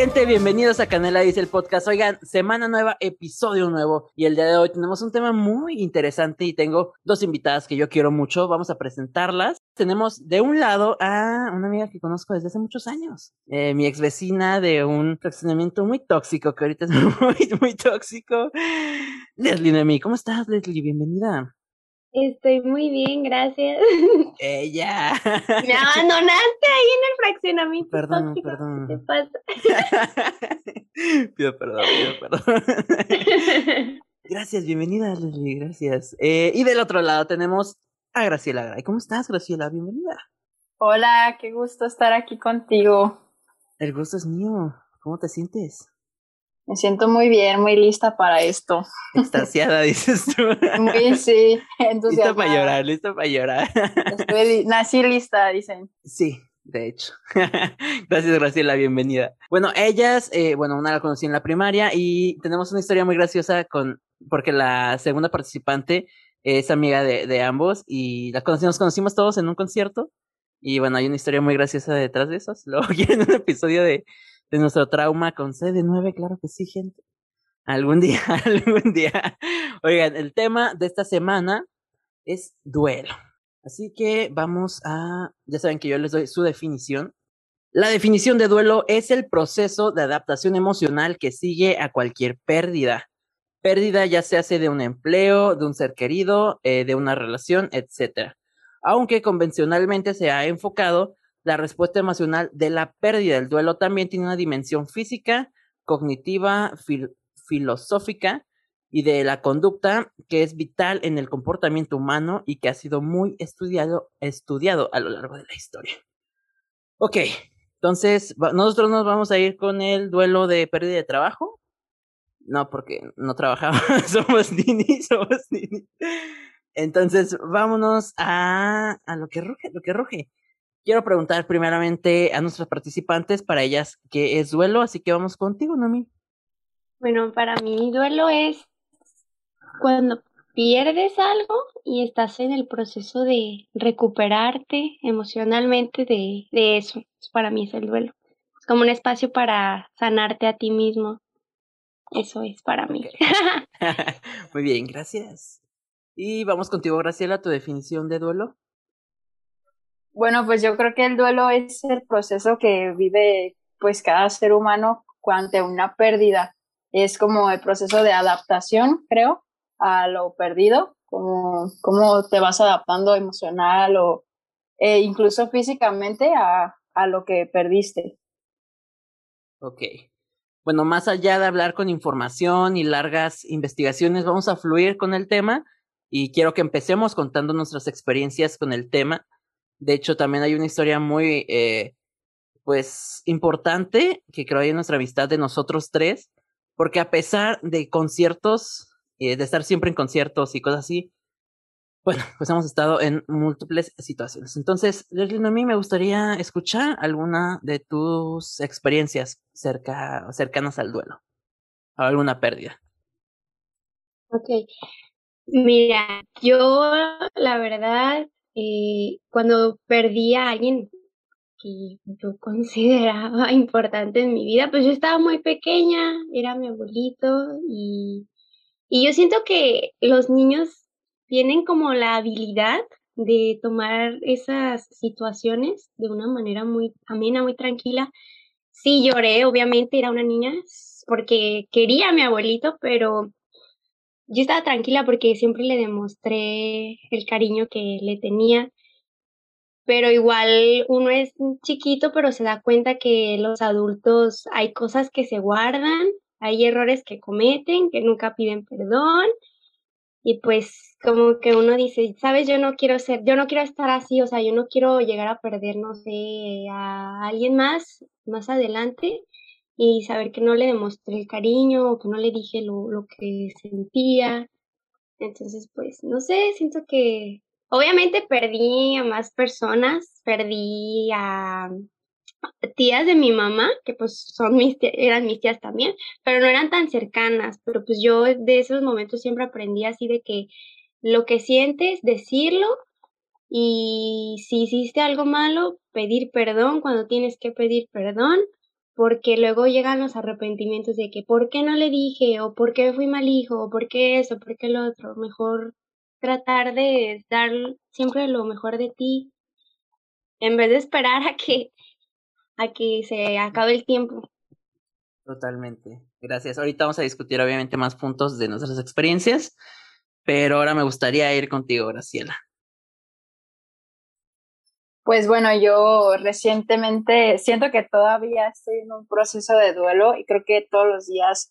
Gente, bienvenidos a Canela Dice el podcast. Oigan, semana nueva, episodio nuevo. Y el día de hoy tenemos un tema muy interesante y tengo dos invitadas que yo quiero mucho. Vamos a presentarlas. Tenemos de un lado a una amiga que conozco desde hace muchos años. Eh, mi ex vecina de un fraccionamiento muy tóxico, que ahorita es muy, muy tóxico. Leslie Noemí, ¿cómo estás, Leslie? Bienvenida. Estoy muy bien, gracias. Ella. Me abandonaste ahí en el fraccionamiento. Perdón, tóxico. perdón. ¿Qué te pasa? pido perdón, pido perdón. Gracias, bienvenida, Leslie, gracias. Eh, y del otro lado tenemos a Graciela Gray. ¿Cómo estás, Graciela? Bienvenida. Hola, qué gusto estar aquí contigo. El gusto es mío. ¿Cómo te sientes? Me siento muy bien, muy lista para esto. Extasiada, dices tú. Muy, sí, Lista entusiasmada. para llorar, lista para llorar. Estoy nací lista, dicen. Sí, de hecho. Gracias, Graciela, bienvenida. Bueno, ellas, eh, bueno, una la conocí en la primaria y tenemos una historia muy graciosa con, porque la segunda participante es amiga de, de ambos y la conocí- nos conocimos todos en un concierto y bueno, hay una historia muy graciosa detrás de eso. Luego quieren un episodio de, de nuestro trauma con CD9, claro que sí, gente. Algún día, algún día. Oigan, el tema de esta semana es duelo. Así que vamos a, ya saben que yo les doy su definición. La definición de duelo es el proceso de adaptación emocional que sigue a cualquier pérdida. Pérdida ya se hace de un empleo, de un ser querido, eh, de una relación, etc. Aunque convencionalmente se ha enfocado la respuesta emocional de la pérdida. El duelo también tiene una dimensión física, cognitiva, fil- filosófica y de la conducta que es vital en el comportamiento humano y que ha sido muy estudiado, estudiado a lo largo de la historia. Ok, entonces nosotros nos vamos a ir con el duelo de pérdida de trabajo. No, porque no trabajamos, somos ninis, somos ninis. Entonces, vámonos a, a lo que ruge, lo que ruge. Quiero preguntar primeramente a nuestras participantes para ellas qué es duelo, así que vamos contigo, Nami. Bueno, para mí duelo es cuando pierdes algo y estás en el proceso de recuperarte emocionalmente de, de eso. Para mí es el duelo. Es como un espacio para sanarte a ti mismo. Eso es para mí. Muy bien, gracias. Y vamos contigo, Graciela, tu definición de duelo. Bueno, pues yo creo que el duelo es el proceso que vive pues cada ser humano ante una pérdida. Es como el proceso de adaptación, creo, a lo perdido, como cómo te vas adaptando emocional o eh, incluso físicamente a, a lo que perdiste. Ok. Bueno, más allá de hablar con información y largas investigaciones, vamos a fluir con el tema y quiero que empecemos contando nuestras experiencias con el tema. De hecho, también hay una historia muy, eh, pues, importante que creo hay en nuestra amistad de nosotros tres, porque a pesar de conciertos, eh, de estar siempre en conciertos y cosas así, bueno, pues hemos estado en múltiples situaciones. Entonces, Leslie, a mí me gustaría escuchar alguna de tus experiencias cerca, cercanas al duelo, o alguna pérdida. Ok. Mira, yo la verdad, cuando perdí a alguien que yo consideraba importante en mi vida, pues yo estaba muy pequeña, era mi abuelito y, y yo siento que los niños tienen como la habilidad de tomar esas situaciones de una manera muy amena, muy tranquila. Sí lloré, obviamente era una niña porque quería a mi abuelito, pero yo estaba tranquila porque siempre le demostré el cariño que le tenía. Pero igual uno es chiquito, pero se da cuenta que los adultos hay cosas que se guardan, hay errores que cometen, que nunca piden perdón. Y pues como que uno dice, sabes, yo no quiero ser, yo no quiero estar así, o sea, yo no quiero llegar a perder, no sé, a alguien más más adelante y saber que no le demostré el cariño o que no le dije lo, lo que sentía. Entonces, pues, no sé, siento que obviamente perdí a más personas, perdí a tías de mi mamá, que pues son mis eran mis tías también, pero no eran tan cercanas, pero pues yo de esos momentos siempre aprendí así de que lo que sientes, decirlo y si hiciste algo malo, pedir perdón cuando tienes que pedir perdón, porque luego llegan los arrepentimientos de que ¿por qué no le dije? o ¿por qué fui mal hijo? o ¿por qué eso? ¿por qué lo otro? Mejor tratar de dar siempre lo mejor de ti en vez de esperar a que a que se acabe el tiempo. Totalmente. Gracias. Ahorita vamos a discutir obviamente más puntos de nuestras experiencias, pero ahora me gustaría ir contigo, Graciela. Pues bueno, yo recientemente siento que todavía estoy en un proceso de duelo y creo que todos los días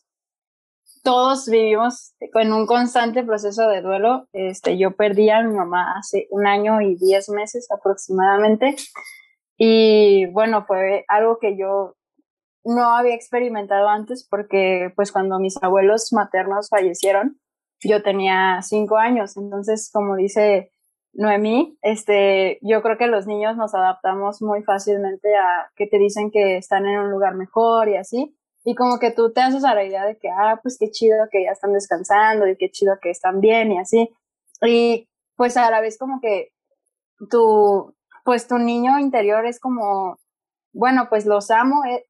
todos vivimos con un constante proceso de duelo. Este, yo perdí a mi mamá hace un año y diez meses aproximadamente y bueno, fue algo que yo no había experimentado antes porque pues cuando mis abuelos maternos fallecieron, yo tenía cinco años. Entonces, como dice Noemí, este, yo creo que los niños nos adaptamos muy fácilmente a que te dicen que están en un lugar mejor y así. Y como que tú te haces a la idea de que, ah, pues qué chido que ya están descansando y qué chido que están bien y así. Y pues a la vez como que tu, pues tu niño interior es como, bueno, pues los amo. Eh,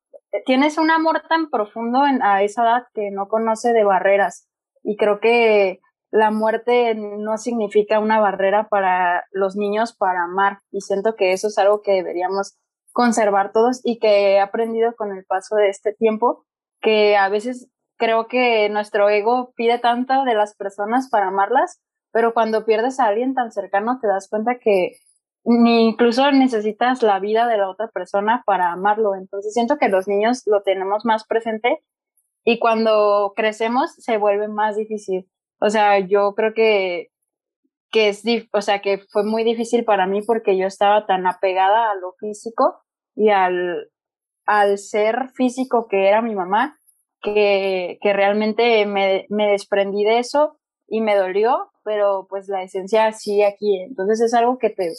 tienes un amor tan profundo en, a esa edad que no conoce de barreras. Y creo que la muerte no significa una barrera para los niños para amar y siento que eso es algo que deberíamos conservar todos y que he aprendido con el paso de este tiempo que a veces creo que nuestro ego pide tanto de las personas para amarlas, pero cuando pierdes a alguien tan cercano te das cuenta que ni incluso necesitas la vida de la otra persona para amarlo. Entonces siento que los niños lo tenemos más presente y cuando crecemos se vuelve más difícil. O sea, yo creo que, que es, o sea, que fue muy difícil para mí porque yo estaba tan apegada a lo físico y al, al ser físico que era mi mamá, que, que realmente me, me desprendí de eso y me dolió, pero pues la esencia sigue aquí. Entonces es algo que te,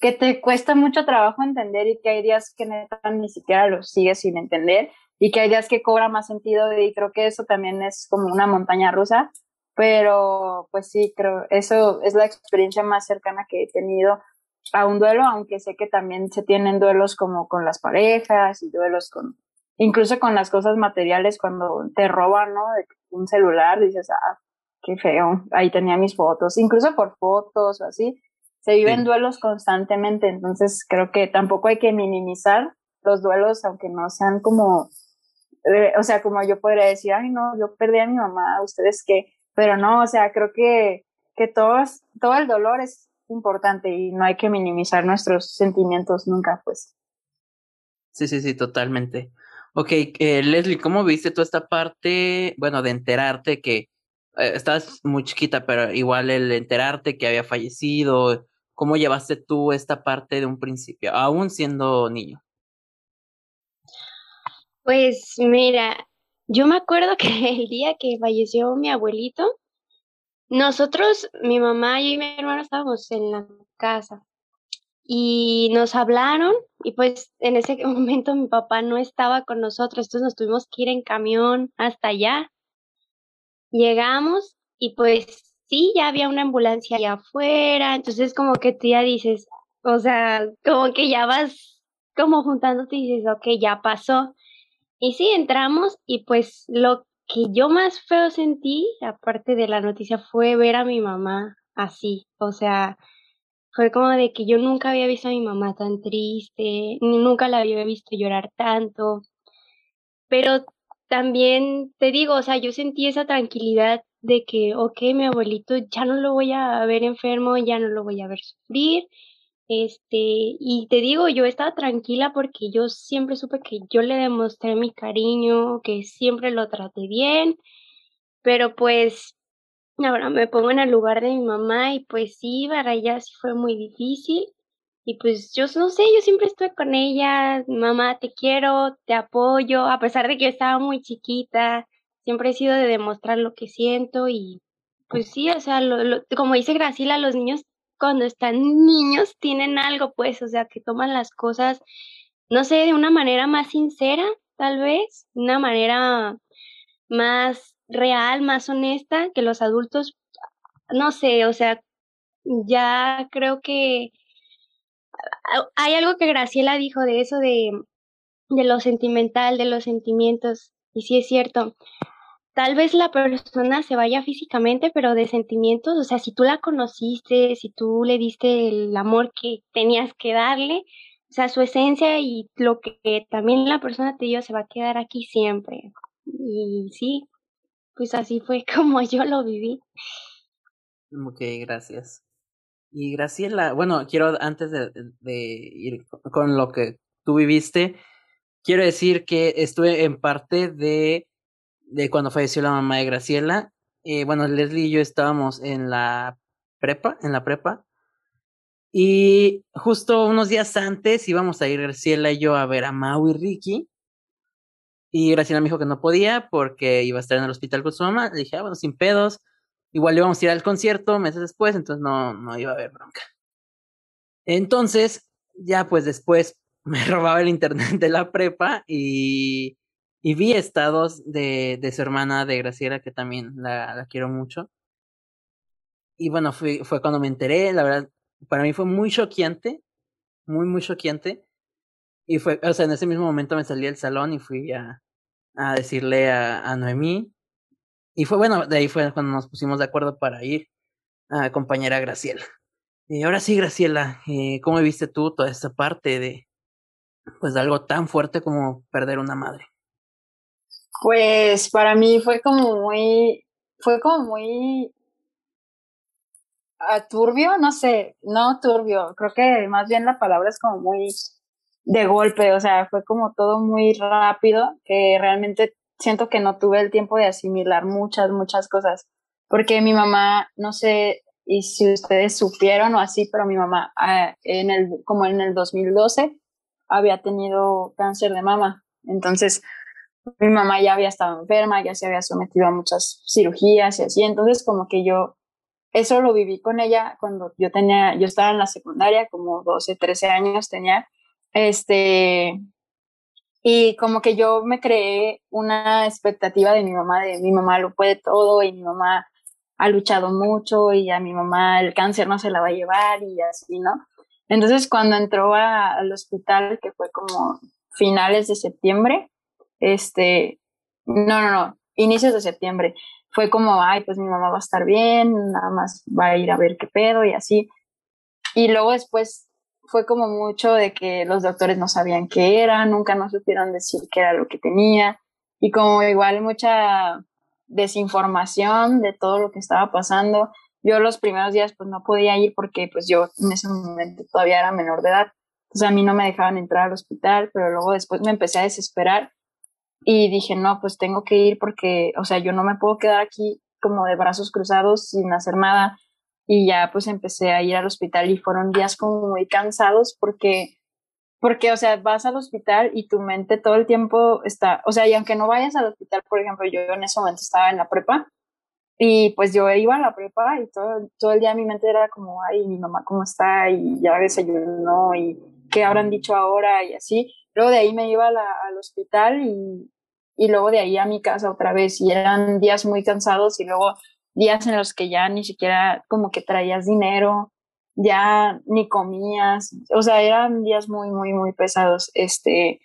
que te cuesta mucho trabajo entender y que hay días que ni siquiera lo sigues sin entender y que hay días que cobra más sentido y creo que eso también es como una montaña rusa pero pues sí, creo, eso es la experiencia más cercana que he tenido a un duelo, aunque sé que también se tienen duelos como con las parejas y duelos con, incluso con las cosas materiales cuando te roban, ¿no? un celular, dices, ah, qué feo, ahí tenía mis fotos, incluso por fotos o así, se viven duelos constantemente, entonces creo que tampoco hay que minimizar los duelos, aunque no sean como, eh, o sea, como yo podría decir, ay, no, yo perdí a mi mamá, ustedes qué, pero no, o sea, creo que, que todos, todo el dolor es importante y no hay que minimizar nuestros sentimientos nunca, pues. Sí, sí, sí, totalmente. Ok, eh, Leslie, ¿cómo viste toda esta parte, bueno, de enterarte que eh, estás muy chiquita, pero igual el enterarte que había fallecido, ¿cómo llevaste tú esta parte de un principio, aún siendo niño? Pues mira, yo me acuerdo que el día que falleció mi abuelito, nosotros, mi mamá y mi hermano estábamos en la casa y nos hablaron y pues en ese momento mi papá no estaba con nosotros, entonces nos tuvimos que ir en camión hasta allá. Llegamos y pues sí, ya había una ambulancia allá afuera, entonces como que tú ya dices, o sea, como que ya vas como juntándote y dices, ok, ya pasó. Y sí, entramos y pues lo que yo más feo sentí, aparte de la noticia, fue ver a mi mamá así. O sea, fue como de que yo nunca había visto a mi mamá tan triste, nunca la había visto llorar tanto. Pero también te digo, o sea, yo sentí esa tranquilidad de que, ok, mi abuelito ya no lo voy a ver enfermo, ya no lo voy a ver sufrir, este, y te digo, yo estaba tranquila porque yo siempre supe que yo le demostré mi cariño, que siempre lo traté bien, pero pues ahora me pongo en el lugar de mi mamá y pues sí, para ella sí fue muy difícil. Y pues yo no sé, yo siempre estoy con ella, mamá, te quiero, te apoyo, a pesar de que yo estaba muy chiquita, siempre he sido de demostrar lo que siento y pues sí, o sea, lo, como dice Graciela, los niños cuando están niños tienen algo, pues, o sea, que toman las cosas, no sé, de una manera más sincera, tal vez, una manera más real, más honesta que los adultos, no sé, o sea, ya creo que hay algo que Graciela dijo de eso de de lo sentimental, de los sentimientos. Y sí es cierto, tal vez la persona se vaya físicamente, pero de sentimientos, o sea, si tú la conociste, si tú le diste el amor que tenías que darle, o sea, su esencia y lo que también la persona te dio se va a quedar aquí siempre. Y sí, pues así fue como yo lo viví. Ok, gracias. Y Graciela, bueno, quiero antes de, ir con lo que tú viviste, quiero decir que estuve en parte de, de cuando falleció la mamá de Graciela. Eh, bueno, Leslie y yo estábamos en la prepa, en la prepa, y justo unos días antes íbamos a ir Graciela y yo a ver a Mau y Ricky. Y Graciela me dijo que no podía porque iba a estar en el hospital con su mamá. Le dije, ah, bueno, sin pedos. Igual íbamos a ir al concierto meses después, entonces no, no iba a haber bronca. Entonces, ya pues después me robaba el internet de la prepa y, y vi estados de, de su hermana, de Graciela, que también la, la quiero mucho. Y bueno, fue, fue cuando me enteré, la verdad, para mí fue muy choqueante, muy, muy choqueante. Y fue, o sea, en ese mismo momento me salí del salón y fui a, a decirle a, a Noemí. Y fue bueno, de ahí fue cuando nos pusimos de acuerdo para ir a acompañar a Graciela. Y ahora sí, Graciela, eh, ¿cómo viste tú toda esta parte de, pues, de algo tan fuerte como perder una madre? Pues para mí fue como muy, fue como muy turbio, no sé, no turbio, creo que más bien la palabra es como muy de golpe, o sea, fue como todo muy rápido, que realmente siento que no tuve el tiempo de asimilar muchas, muchas cosas, porque mi mamá, no sé, y si ustedes supieron o así, pero mi mamá ah, en el, como en el 2012 había tenido cáncer de mama, entonces mi mamá ya había estado enferma, ya se había sometido a muchas cirugías y así, entonces como que yo eso lo viví con ella cuando yo tenía, yo estaba en la secundaria, como 12, 13 años tenía, este, y como que yo me creé una expectativa de mi mamá, de mi mamá lo puede todo y mi mamá ha luchado mucho y a mi mamá el cáncer no se la va a llevar y así, ¿no? Entonces cuando entró al hospital, que fue como finales de septiembre, este, no, no, no, inicios de septiembre, fue como, ay, pues mi mamá va a estar bien, nada más va a ir a ver qué pedo y así. Y luego después fue como mucho de que los doctores no sabían qué era, nunca nos supieron decir qué era lo que tenía y como igual mucha desinformación de todo lo que estaba pasando. Yo los primeros días pues no podía ir porque pues yo en ese momento todavía era menor de edad. Entonces a mí no me dejaban entrar al hospital, pero luego después me empecé a desesperar y dije, no, pues tengo que ir porque, o sea, yo no me puedo quedar aquí como de brazos cruzados sin hacer nada. Y ya pues empecé a ir al hospital y fueron días como muy cansados porque, porque, o sea, vas al hospital y tu mente todo el tiempo está, o sea, y aunque no vayas al hospital, por ejemplo, yo en ese momento estaba en la prepa y pues yo iba a la prepa y todo, todo el día mi mente era como, ay, mi mamá cómo está y ya desayunó y qué habrán dicho ahora y así. Luego de ahí me iba al hospital y, y luego de ahí a mi casa otra vez y eran días muy cansados y luego días en los que ya ni siquiera como que traías dinero, ya ni comías, o sea, eran días muy, muy, muy pesados. Este,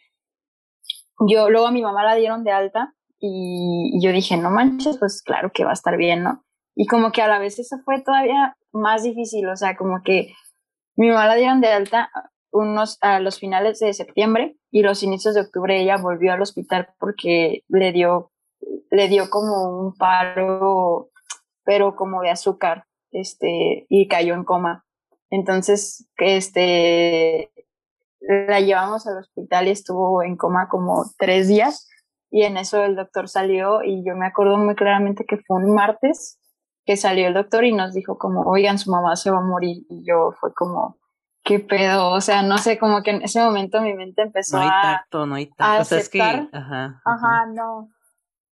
yo luego a mi mamá la dieron de alta y, yo dije, no manches, pues claro que va a estar bien, ¿no? Y como que a la vez eso fue todavía más difícil, o sea, como que mi mamá la dieron de alta, unos a los finales de septiembre y los inicios de octubre ella volvió al hospital porque le dio le dio como un paro pero como de azúcar este y cayó en coma. Entonces este la llevamos al hospital y estuvo en coma como tres días. Y en eso el doctor salió y yo me acuerdo muy claramente que fue un martes que salió el doctor y nos dijo como oigan su mamá se va a morir y yo fue como qué pedo, o sea, no sé, como que en ese momento mi mente empezó no hay a, tacto, no hay tacto. O sea, es que, ajá, ajá, ajá, no.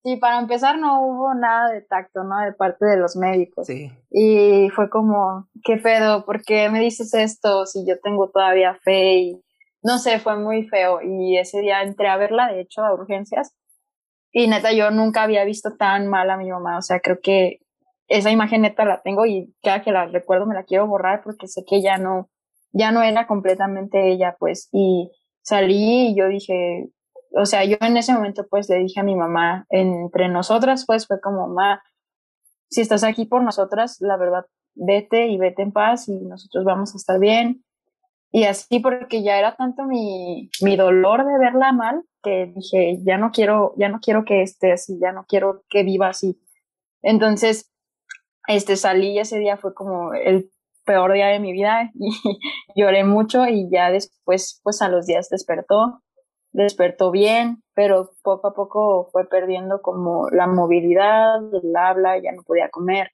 Sí, para empezar no hubo nada de tacto, ¿no? De parte de los médicos. Sí. Y fue como, ¿qué pedo? ¿Por qué me dices esto si yo tengo todavía fe? Y no sé, fue muy feo. Y ese día entré a verla, de hecho, a urgencias. Y neta, yo nunca había visto tan mal a mi mamá. O sea, creo que esa imagen neta la tengo y cada que la recuerdo me la quiero borrar porque sé que ya no, ya no era completamente ella, pues, y salí y yo dije, o sea, yo en ese momento pues le dije a mi mamá, entre nosotras pues fue como, mamá, si estás aquí por nosotras, la verdad, vete y vete en paz y nosotros vamos a estar bien. Y así porque ya era tanto mi, mi dolor de verla mal que dije, ya no quiero, ya no quiero que esté así, ya no quiero que viva así. Entonces, este salí y ese día fue como el peor día de mi vida y lloré mucho y ya después, pues a los días despertó, despertó bien, pero poco a poco fue perdiendo como la movilidad, el habla, ya no podía comer.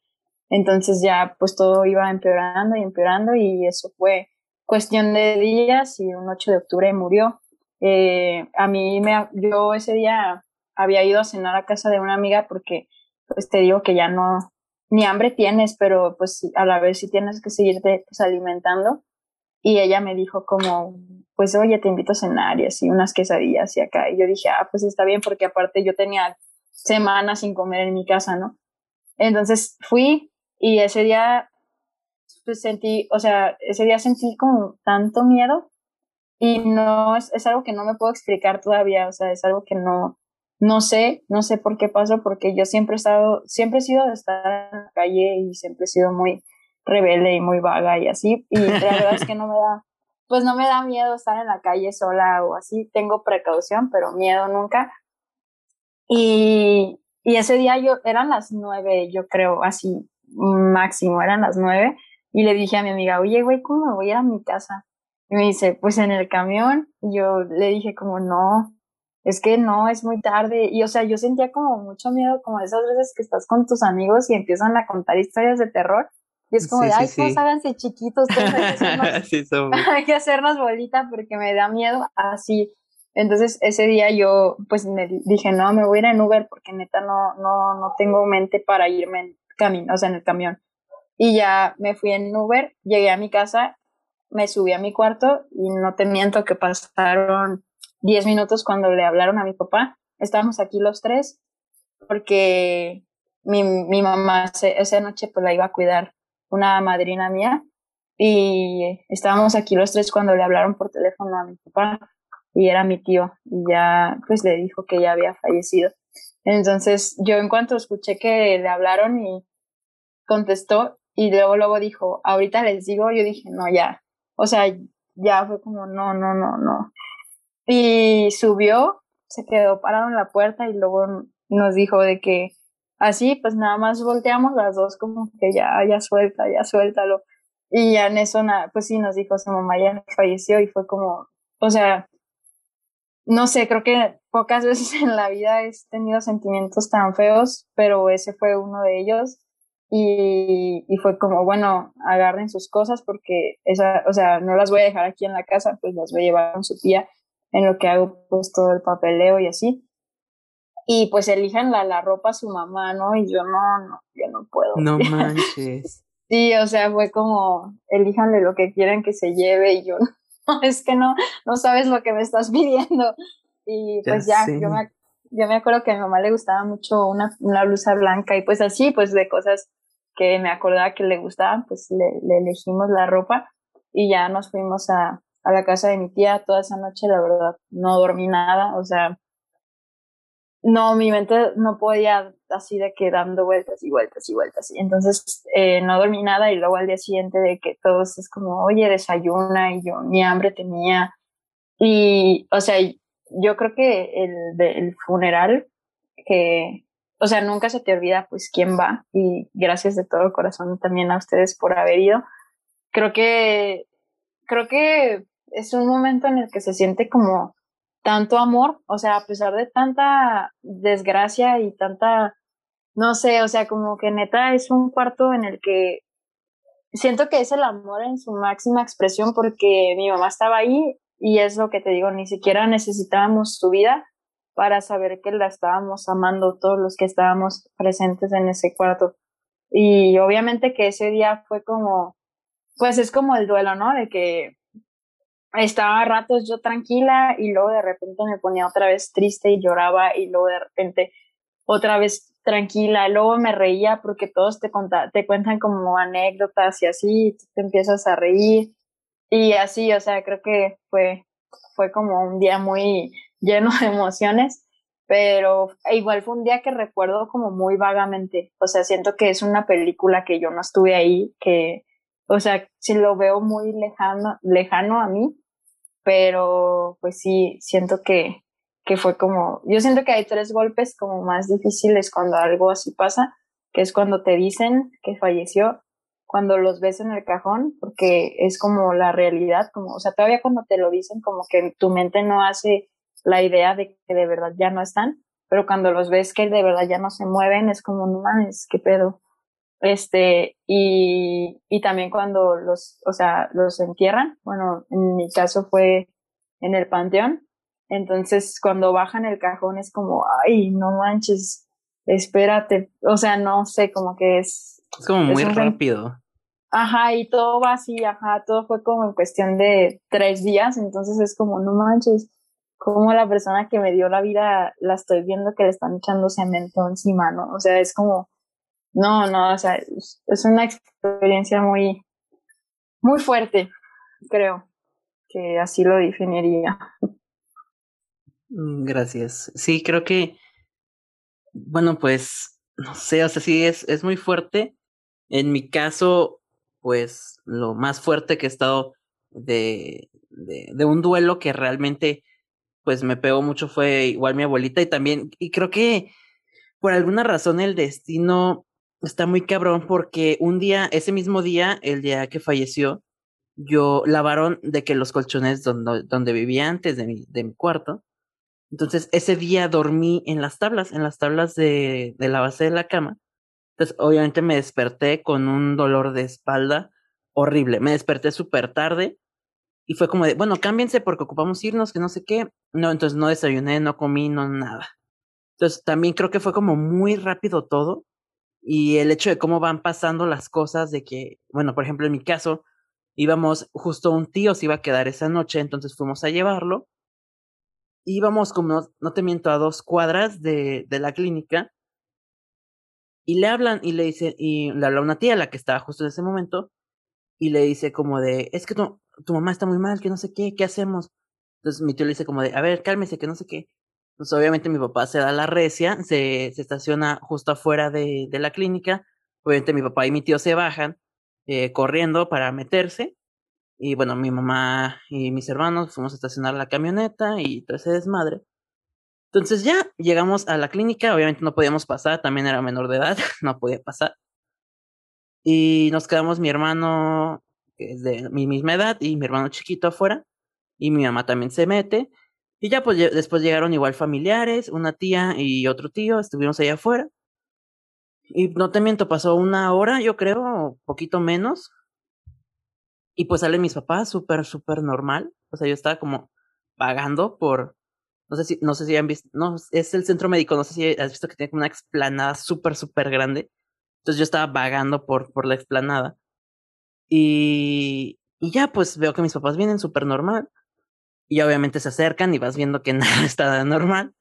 Entonces ya pues todo iba empeorando y empeorando y eso fue cuestión de días y un 8 de octubre murió. Eh, a mí me, yo ese día había ido a cenar a casa de una amiga porque pues te digo que ya no, ni hambre tienes, pero pues a la vez sí tienes que seguirte pues, alimentando. Y ella me dijo como, pues oye, te invito a cenar y así, unas quesadillas y acá. Y yo dije, ah, pues está bien, porque aparte yo tenía semanas sin comer en mi casa, ¿no? Entonces fui y ese día pues sentí, o sea, ese día sentí como tanto miedo y no, es, es algo que no me puedo explicar todavía, o sea, es algo que no, no sé, no sé por qué pasó, porque yo siempre he estado, siempre he sido de estar en la calle y siempre he sido muy rebelde y muy vaga y así. Y la verdad es que no me da, pues no me da miedo estar en la calle sola o así. Tengo precaución, pero miedo nunca. Y, y ese día yo, eran las nueve, yo creo, así máximo, eran las nueve. Y le dije a mi amiga, oye, güey, ¿cómo me voy a ir a mi casa? Y me dice, pues en el camión. Y yo le dije como, no, es que no, es muy tarde. Y o sea, yo sentía como mucho miedo, como esas veces que estás con tus amigos y empiezan a contar historias de terror. Y es como de, ay, sí, pues háganse chiquitos, hay, que hacernos, hay que hacernos bolita porque me da miedo así. Entonces ese día yo pues me dije, no, me voy a ir en Uber porque neta no, no, no tengo mente para irme en camino, o sea, en el camión. Y ya me fui en Uber, llegué a mi casa, me subí a mi cuarto y no te miento que pasaron 10 minutos cuando le hablaron a mi papá. Estábamos aquí los tres porque mi, mi mamá esa noche pues la iba a cuidar una madrina mía y estábamos aquí los tres cuando le hablaron por teléfono a mi papá y era mi tío y ya pues le dijo que ya había fallecido. Entonces yo en cuanto escuché que le hablaron y contestó y luego luego dijo, ahorita les digo, yo dije, no, ya, o sea, ya fue como, no, no, no, no. Y subió, se quedó parado en la puerta y luego nos dijo de que así, pues nada más volteamos las dos como que ya, ya suelta, ya suéltalo. Y ya en eso, pues sí, nos dijo su mamá ya falleció y fue como, o sea, no sé, creo que pocas veces en la vida he tenido sentimientos tan feos, pero ese fue uno de ellos. Y, y fue como, bueno, agarren sus cosas porque esa, o sea, no las voy a dejar aquí en la casa, pues las voy a llevar con su tía en lo que hago pues todo el papeleo y así. Y pues elijan la, la ropa a su mamá, ¿no? Y yo no, no, yo no puedo. No manches. sí, o sea, fue como, elíjanle lo que quieran que se lleve y yo no, es que no, no sabes lo que me estás pidiendo. Y pues ya, yo me, yo me acuerdo que a mi mamá le gustaba mucho una, una blusa blanca y pues así, pues de cosas que me acordaba que le gustaban, pues le, le elegimos la ropa y ya nos fuimos a, a la casa de mi tía toda esa noche, la verdad, no dormí nada, o sea, no, mi mente no podía así de que dando vueltas y vueltas y vueltas. Y entonces eh, no dormí nada y luego al día siguiente de que todos es como, oye, desayuna y yo ni hambre tenía. Y, o sea, yo creo que el, el funeral, que, o sea, nunca se te olvida pues quién va y gracias de todo corazón también a ustedes por haber ido. Creo que, creo que es un momento en el que se siente como tanto amor, o sea, a pesar de tanta desgracia y tanta, no sé, o sea, como que neta es un cuarto en el que siento que es el amor en su máxima expresión porque mi mamá estaba ahí y es lo que te digo, ni siquiera necesitábamos su vida para saber que la estábamos amando todos los que estábamos presentes en ese cuarto. Y obviamente que ese día fue como, pues es como el duelo, ¿no? De que estaba a ratos yo tranquila y luego de repente me ponía otra vez triste y lloraba y luego de repente otra vez tranquila, luego me reía porque todos te, te cuentan como anécdotas y así, te empiezas a reír. Y así, o sea, creo que fue, fue como un día muy, lleno de emociones, pero igual fue un día que recuerdo como muy vagamente, o sea, siento que es una película que yo no estuve ahí, que, o sea, sí lo veo muy lejano, lejano a mí, pero pues sí, siento que, que fue como, yo siento que hay tres golpes como más difíciles cuando algo así pasa, que es cuando te dicen que falleció, cuando los ves en el cajón, porque es como la realidad, como, o sea, todavía cuando te lo dicen, como que tu mente no hace la idea de que de verdad ya no están, pero cuando los ves que de verdad ya no se mueven, es como, no mames, qué pedo. Este, y, y también cuando los, o sea, los entierran, bueno, en mi caso fue en el panteón, entonces cuando bajan el cajón es como, ay, no manches, espérate, o sea, no sé, como que es, es como muy rápido. Ajá, y todo va así, ajá, todo fue como en cuestión de tres días, entonces es como, no manches, como la persona que me dio la vida la estoy viendo que le están echando cemento encima, ¿no? O sea, es como, no, no, o sea, es una experiencia muy, muy fuerte, creo, que así lo definiría. Mm, gracias. Sí, creo que, bueno, pues, no sé, o sea, sí, es, es muy fuerte en mi caso, pues lo más fuerte que he estado de, de, de, un duelo que realmente pues me pegó mucho fue igual mi abuelita y también, y creo que por alguna razón el destino está muy cabrón porque un día, ese mismo día, el día que falleció, yo lavaron de que los colchones donde, donde vivía antes de mi, de mi cuarto. Entonces ese día dormí en las tablas, en las tablas de, de la base de la cama. Entonces, obviamente me desperté con un dolor de espalda horrible. Me desperté súper tarde y fue como de, bueno, cámbiense porque ocupamos irnos, que no sé qué. No, entonces no desayuné, no comí, no nada. Entonces, también creo que fue como muy rápido todo. Y el hecho de cómo van pasando las cosas, de que, bueno, por ejemplo, en mi caso, íbamos, justo un tío se iba a quedar esa noche, entonces fuimos a llevarlo. Íbamos como, no te miento, a dos cuadras de, de la clínica y le hablan y le dice, y le habla una tía, la que estaba justo en ese momento, y le dice como de, es que tu, tu mamá está muy mal, que no sé qué, ¿qué hacemos? Entonces mi tío le dice como de, a ver, cálmese, que no sé qué. Entonces obviamente mi papá se da la recia, se, se estaciona justo afuera de, de la clínica, obviamente mi papá y mi tío se bajan eh, corriendo para meterse, y bueno, mi mamá y mis hermanos fuimos a estacionar la camioneta y todo ese desmadre. Entonces ya llegamos a la clínica, obviamente no podíamos pasar, también era menor de edad, no podía pasar. Y nos quedamos mi hermano, que es de mi misma edad, y mi hermano chiquito afuera, y mi mamá también se mete. Y ya pues después llegaron igual familiares, una tía y otro tío, estuvimos allá afuera. Y no te miento, pasó una hora, yo creo, poquito menos. Y pues salen mis papás, súper, súper normal. O sea, yo estaba como pagando por, no sé si, no sé si han visto, no, es el centro médico, no sé si has visto que tiene como una explanada súper, súper grande. Entonces yo estaba vagando por, por la explanada. Y, y ya pues veo que mis papás vienen súper normal. Y obviamente se acercan y vas viendo que nada está normal.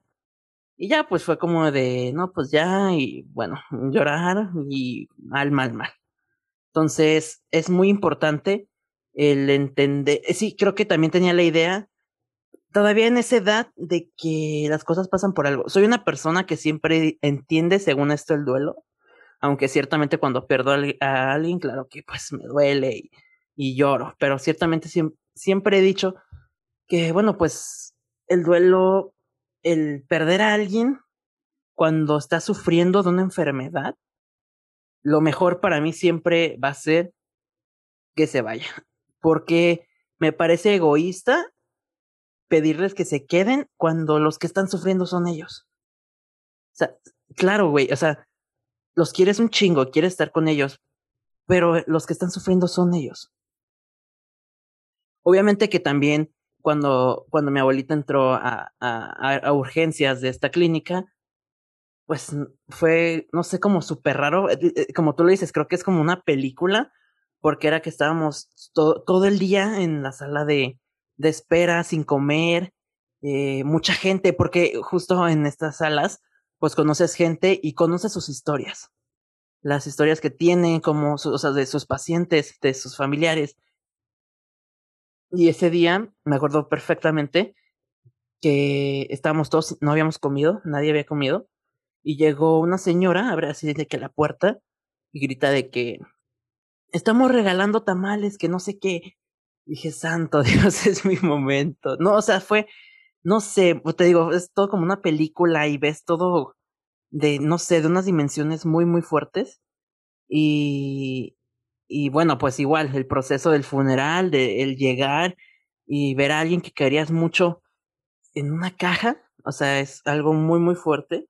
Y ya pues fue como de, no, pues ya, y bueno, llorar y mal, mal, mal. Entonces es muy importante el entender, sí, creo que también tenía la idea todavía en esa edad de que las cosas pasan por algo. Soy una persona que siempre entiende según esto el duelo, aunque ciertamente cuando pierdo a alguien, claro que pues me duele y, lloro, pero ciertamente siempre, he dicho que, bueno, pues el duelo, el perder a alguien cuando está sufriendo de una enfermedad, lo mejor para mí siempre va a ser que se vaya, porque me parece egoísta pedirles que se queden cuando los que están sufriendo son ellos. O sea, claro, güey, o sea, los quieres un chingo, quieres estar con ellos, pero los que están sufriendo son ellos. Obviamente que también cuando, cuando mi abuelita entró a, a, a urgencias de esta clínica, pues fue, no sé, como súper raro. Eh, eh, como tú lo dices, creo que es como una película, porque era que estábamos todo, todo el día en la sala de, de espera, sin comer, eh, mucha gente, porque justo en estas salas, pues conoces gente y conoces sus historias. Las historias que tienen, como, o sea, de sus pacientes, de sus familiares. Y ese día, me acuerdo perfectamente, que estábamos todos, no habíamos comido, nadie había comido, y llegó una señora, abre así de que la puerta, y grita de que estamos regalando tamales, que no sé qué. Dije, santo Dios, es mi momento. No, o sea, fue, no sé, pues te digo, es todo como una película y ves todo de, no sé, de unas dimensiones muy, muy fuertes. Y, y bueno, pues igual, el proceso del funeral, de el llegar y ver a alguien que querías mucho en una caja, o sea, es algo muy, muy fuerte.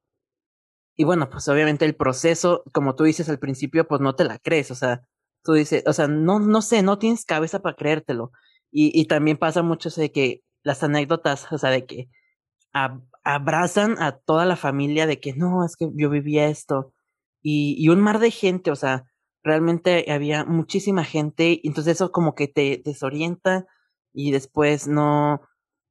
Y bueno, pues obviamente el proceso, como tú dices al principio, pues no te la crees, o sea, tú dices, o sea, no, no sé, no tienes cabeza para creértelo. Y, y también pasa mucho eso de que las anécdotas, o sea, de que abrazan a toda la familia de que no, es que yo vivía esto. Y, y un mar de gente, o sea, realmente había muchísima gente, y entonces eso como que te desorienta y después no,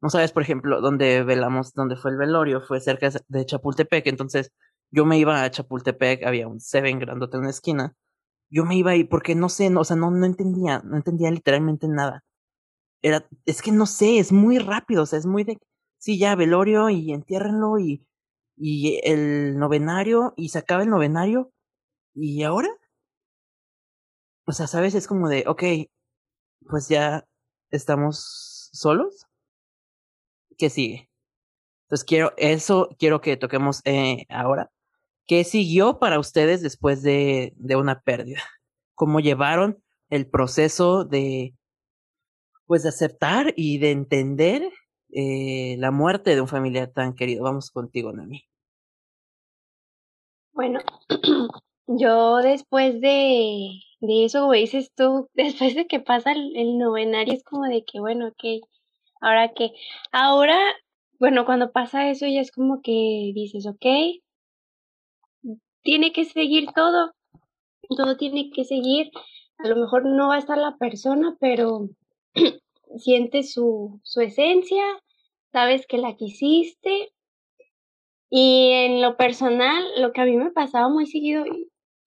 no sabes, por ejemplo, dónde velamos, dónde fue el velorio, fue cerca de Chapultepec, entonces yo me iba a Chapultepec, había un Seven grandote en una esquina, yo me iba ahí porque no sé, no, o sea, no, no entendía, no entendía literalmente nada. Era, es que no sé, es muy rápido, o sea, es muy de, sí, ya, velorio y entiérrenlo y, y el novenario y se acaba el novenario y ahora, o sea, sabes, es como de, ok, pues ya estamos solos. ¿Qué sigue? Entonces quiero, eso quiero que toquemos eh, ahora. ¿Qué siguió para ustedes después de, de una pérdida? ¿Cómo llevaron el proceso de, pues, de aceptar y de entender eh, la muerte de un familiar tan querido? Vamos contigo, Nami. Bueno, yo después de, de eso, como dices tú, después de que pasa el, novenario, es como de que, bueno, ok, ahora que, ahora, bueno, cuando pasa eso ya es como que dices, ok, tiene que seguir todo, todo tiene que seguir. A lo mejor no va a estar la persona, pero sientes su, su esencia, sabes que la quisiste. Y en lo personal, lo que a mí me pasaba muy seguido,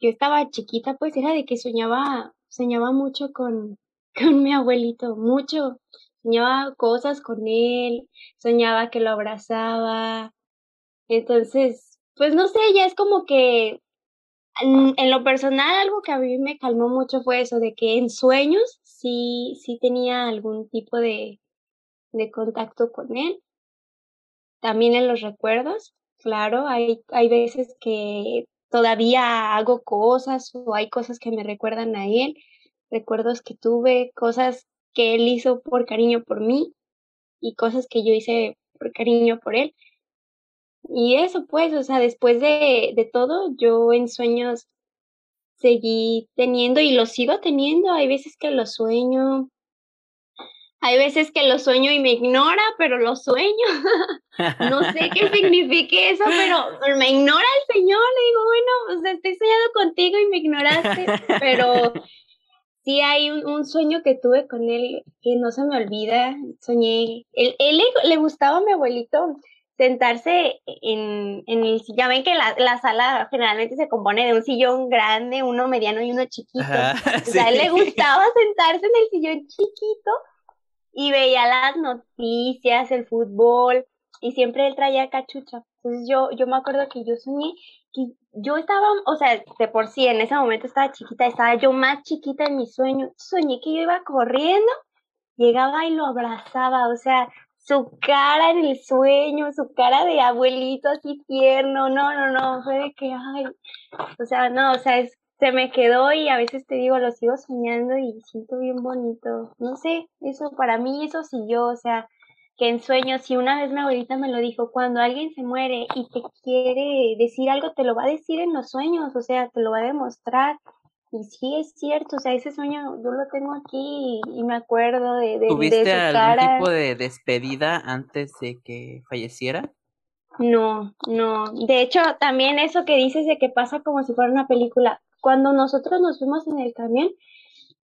yo estaba chiquita, pues era de que soñaba, soñaba mucho con, con mi abuelito, mucho. Soñaba cosas con él, soñaba que lo abrazaba. Entonces, pues no sé, ya es como que en, lo personal algo que a mí me calmó mucho fue eso, de que en sueños sí, sí tenía algún tipo de, de contacto con él. También en los recuerdos, claro, hay, hay veces que todavía hago cosas o hay cosas que me recuerdan a él, recuerdos que tuve, cosas que él hizo por cariño por mí y cosas que yo hice por cariño por él. Y eso pues, o sea, después de, de todo, yo en sueños seguí teniendo y lo sigo teniendo. Hay veces que lo sueño, hay veces que lo sueño y me ignora, pero lo sueño. no sé qué signifique eso, pero me ignora el Señor. Le digo, bueno, sea, estoy soñando contigo y me ignoraste, pero sí hay un, un, sueño que tuve con él que no se me olvida. Soñé, él, él le, le gustaba a mi abuelito sentarse en, en el sillón. Ya ven que la, la, sala generalmente se compone de un sillón grande, uno mediano y uno chiquito. o sea, a él le gustaba sentarse en el sillón chiquito y veía las noticias, el fútbol, y siempre él traía cachucha. Entonces yo, yo me acuerdo que yo soñé que yo estaba, o sea, de por sí en ese momento estaba chiquita, estaba yo más chiquita en mi sueño. Soñé que yo iba corriendo, llegaba y lo abrazaba, o sea, su cara en el sueño, su cara de abuelito así tierno, no, no, no, fue de que, ay, o sea, no, o sea, es, se me quedó y a veces te digo, lo sigo soñando y siento bien bonito, no sé, eso para mí, eso siguió, o sea, que en sueños, si una vez mi abuelita me lo dijo, cuando alguien se muere y te quiere decir algo, te lo va a decir en los sueños, o sea, te lo va a demostrar, y sí, es cierto, o sea, ese sueño yo lo tengo aquí y, me acuerdo de, de, ¿Tuviste de algún cara. tipo de despedida antes de que falleciera? No, no. De hecho, también eso que dices de que pasa como si fuera una película. Cuando nosotros nos fuimos en el camión,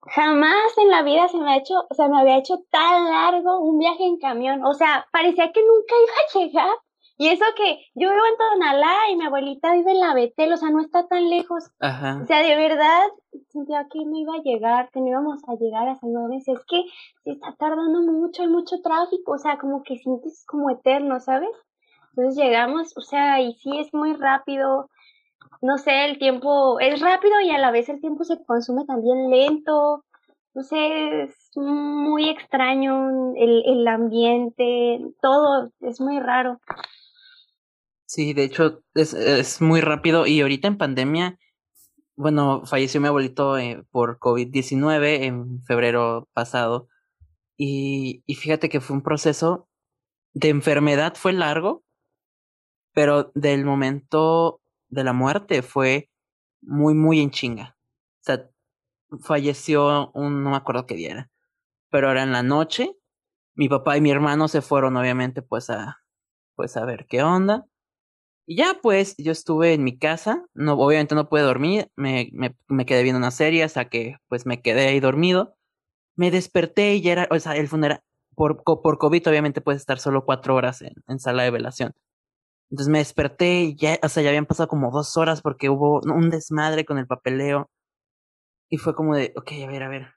jamás en la vida se me ha hecho, se me había hecho tan largo un viaje en camión. O sea, parecía que nunca iba a llegar. Y eso que yo vivo en Tonalá y mi abuelita vive en la Betel, o sea, no está tan lejos. Ajá. O sea, de verdad sentía que no iba a llegar, que no íbamos a llegar a San Lorenzo. Es que se está tardando mucho, hay mucho tráfico, o sea, como que sientes como eterno, ¿sabes? Entonces llegamos, o sea, y sí es muy rápido. No sé, el tiempo es rápido y a la vez el tiempo se consume también lento. No sé, es muy extraño el, el ambiente, todo es muy raro. Sí, de hecho es, es muy rápido y ahorita en pandemia, bueno, falleció mi abuelito eh, por COVID-19 en febrero pasado y, y fíjate que fue un proceso de enfermedad, fue largo, pero del momento de la muerte fue muy, muy en chinga. O sea, falleció un, no me acuerdo qué día era, pero era en la noche. Mi papá y mi hermano se fueron, obviamente, pues a, pues a ver qué onda. Y ya pues yo estuve en mi casa, no, obviamente no pude dormir, me, me, me, quedé viendo una serie hasta que pues me quedé ahí dormido. Me desperté y ya era, o sea, el funeral, por, por COVID obviamente puedes estar solo cuatro horas en, en, sala de velación. Entonces me desperté y ya, o sea, ya habían pasado como dos horas porque hubo un desmadre con el papeleo. Y fue como de, ok, a ver, a ver.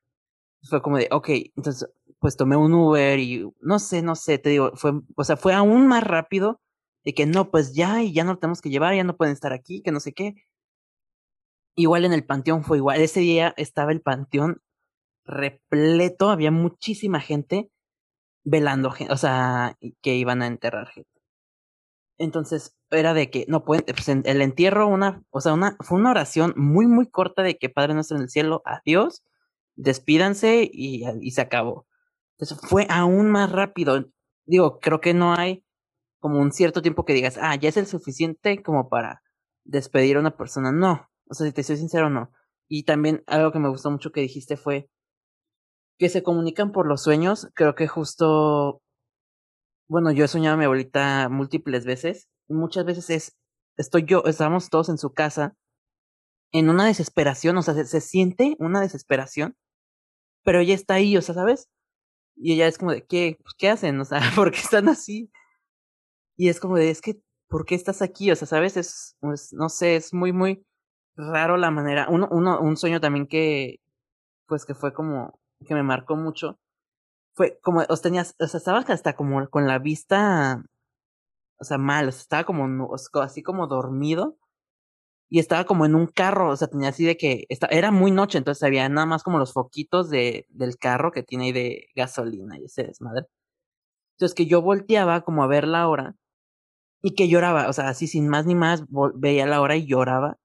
Fue como de, ok, entonces pues tomé un Uber y no sé, no sé, te digo, fue, o sea, fue aún más rápido de que no, pues ya, y ya no lo tenemos que llevar, ya no pueden estar aquí, que no sé qué. Igual en el panteón fue igual. Ese día estaba el panteón repleto, había muchísima gente velando, o sea, que iban a enterrar gente. Entonces era de que no pueden, pues el entierro, una, o sea, una, fue una oración muy, muy corta de que Padre nuestro en el cielo, adiós, despídanse y, y se acabó. Entonces fue aún más rápido. Digo, creo que no hay como un cierto tiempo que digas, ah, ya es el suficiente como para despedir a una persona. No, o sea, si te soy sincero, no. Y también algo que me gustó mucho que dijiste fue que se comunican por los sueños. Creo que justo, bueno, yo he soñado a mi abuelita múltiples veces. Y muchas veces es, estoy yo, estamos todos en su casa, en una desesperación, o sea, se, se siente una desesperación, pero ella está ahí, o sea, ¿sabes? Y ella es como de, ¿qué? Pues, ¿qué hacen? O sea, ¿por qué están así? Y es como de, es que, ¿por qué estás aquí? O sea, ¿sabes? Es, pues, no sé, es muy, muy raro la manera. Uno, uno, un sueño también que, pues que fue como, que me marcó mucho. Fue como, os tenías, o sea, estabas hasta como con la vista, o sea, mal, o sea, estaba como, así como dormido. Y estaba como en un carro, o sea, tenía así de que, era muy noche, entonces había nada más como los foquitos de, del carro que tiene ahí de gasolina y ese desmadre. Entonces que yo volteaba como a ver la hora y que lloraba, o sea, así sin más ni más, veía la hora y lloraba.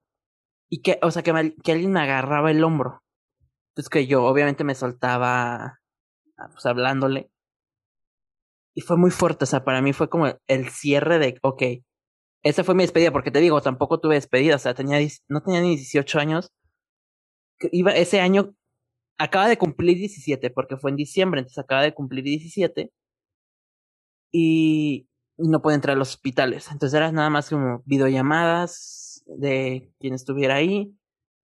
Y que, o sea, que, que alguien me agarraba el hombro. Entonces que yo obviamente me soltaba, pues hablándole. Y fue muy fuerte, o sea, para mí fue como el cierre de, ok, esa fue mi despedida, porque te digo, tampoco tuve despedida, o sea, tenía, no tenía ni 18 años. Iba, ese año acaba de cumplir 17, porque fue en diciembre, entonces acaba de cumplir 17. Y, no puede entrar a los hospitales. Entonces era nada más como videollamadas de quien estuviera ahí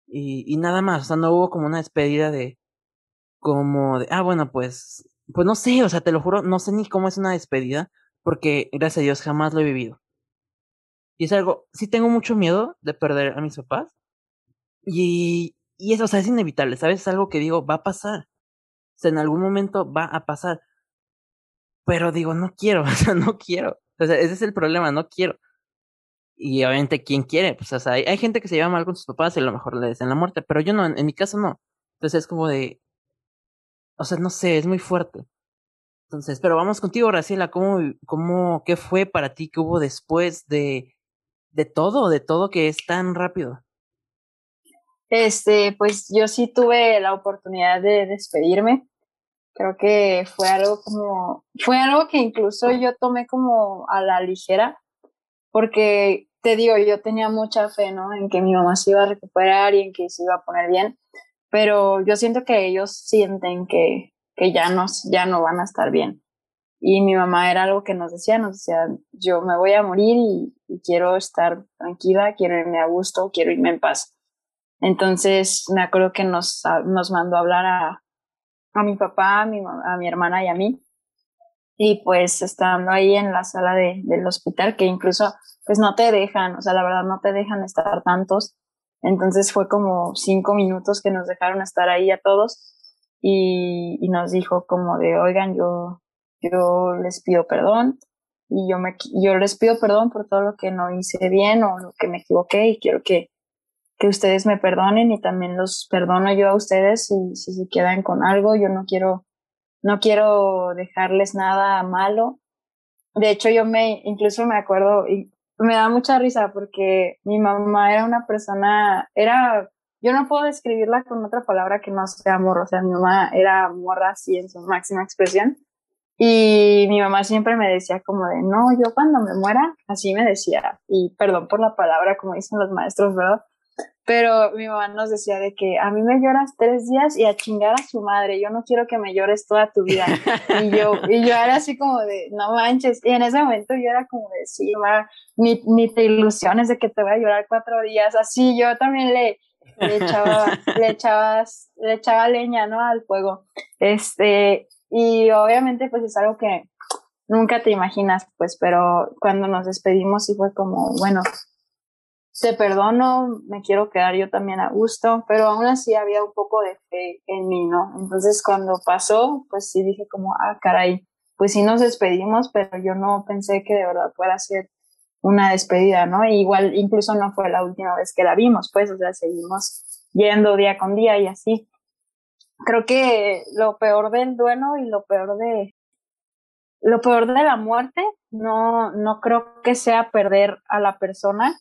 y, y nada más. O sea, no hubo como una despedida de como de, ah, bueno, pues, pues no sé, o sea, te lo juro, no sé ni cómo es una despedida porque gracias a Dios jamás lo he vivido. Y es algo, sí tengo mucho miedo de perder a mis papás. Y, y eso, o sea, es inevitable, ¿sabes? Es algo que digo, va a pasar. O sea, en algún momento va a pasar pero digo, no quiero, o sea, no quiero. O sea, ese es el problema, no quiero. Y obviamente, ¿quién quiere? Pues, o sea, hay, gente que se lleva mal con sus papás y a lo mejor le dicen la muerte, pero yo no, en, en, mi caso no. Entonces es como de, o sea, no sé, es muy fuerte. Entonces, pero vamos contigo, Graciela, ¿cómo, cómo, qué fue para ti, qué hubo después de, de todo, de todo que es tan rápido? Este, pues yo sí tuve la oportunidad de despedirme Creo que fue algo como, fue algo que incluso yo tomé como a la ligera, porque te digo, yo tenía mucha fe, ¿no? En que mi mamá se iba a recuperar y en que se iba a poner bien, pero yo siento que ellos sienten que, que ya, no, ya no van a estar bien. Y mi mamá era algo que nos decía, nos decía, yo me voy a morir y, quiero estar tranquila, quiero irme a gusto, quiero irme en paz. Entonces me acuerdo que nos, nos mandó a hablar a, a mi papá, a mi, a mi hermana y a mí. Y pues estando ahí en la sala de, del hospital, que incluso pues no te dejan, o sea, la verdad no te dejan estar tantos. Entonces fue como cinco minutos que nos dejaron estar ahí a todos y, nos dijo como de, oigan, yo, yo les pido perdón y yo me, yo les pido perdón por todo lo que no hice bien o lo que me equivoqué y quiero que, que ustedes me perdonen y también los perdono yo a ustedes si, se quedan con algo. Yo no quiero, no quiero dejarles nada malo. De hecho, yo me, incluso me acuerdo me da mucha risa porque mi mamá era una persona, era, yo no puedo describirla con otra palabra que no sea amor. O sea, mi mamá era morra así en su máxima expresión. Y mi mamá siempre me decía como de, no, yo cuando me muera, así me decía, y perdón por la palabra, como dicen los maestros, ¿verdad? Pero mi mamá nos decía de que a mí me lloras tres días y a chingar a su madre, yo no quiero que me llores toda tu vida. y yo, y yo era así como de, no manches. Y en ese momento yo era como de, sí, mamá, ni, ni te ilusiones de que te voy a llorar cuatro días. Así yo también le, echaba, le echabas, le echaba leña, ¿no? Al fuego. Este, y obviamente pues es algo que nunca te imaginas, pues, pero cuando nos despedimos sí fue como, bueno, te perdono, me quiero quedar yo también a gusto, pero aún así había un poco de fe en mí, ¿no? Entonces cuando pasó, pues sí dije como, ah, caray, pues sí nos despedimos, pero yo no pensé que de verdad fuera ser una despedida, ¿no? Igual incluso no fue la última vez que la vimos, pues, o sea, seguimos yendo día con día y así. Creo que lo peor del duelo y lo peor de lo peor de la muerte no no creo que sea perder a la persona,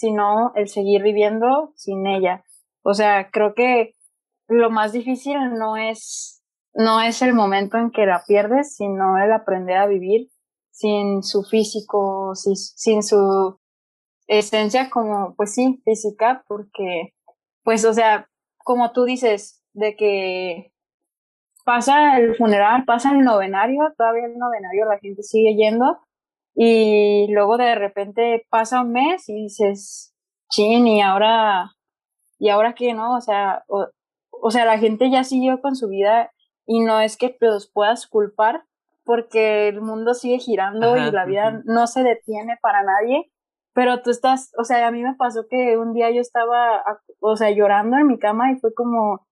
sino el seguir viviendo sin ella. O sea, creo que lo más difícil no es, no es el momento en que la pierdes, sino el aprender a vivir sin su físico, sin, su esencia como, pues sí, física, porque, pues, o sea, como tú dices, de que pasa el funeral, pasa el novenario, todavía el novenario la gente sigue yendo, y luego de repente pasa un mes y dices, chin, y ahora, y ahora qué, ¿no? O sea, o, o sea, la gente ya siguió con su vida y no es que los puedas culpar porque el mundo sigue girando y la vida no se detiene para nadie, pero tú estás, o sea, a mí me pasó que un día yo estaba, o sea, llorando en mi cama y fue como,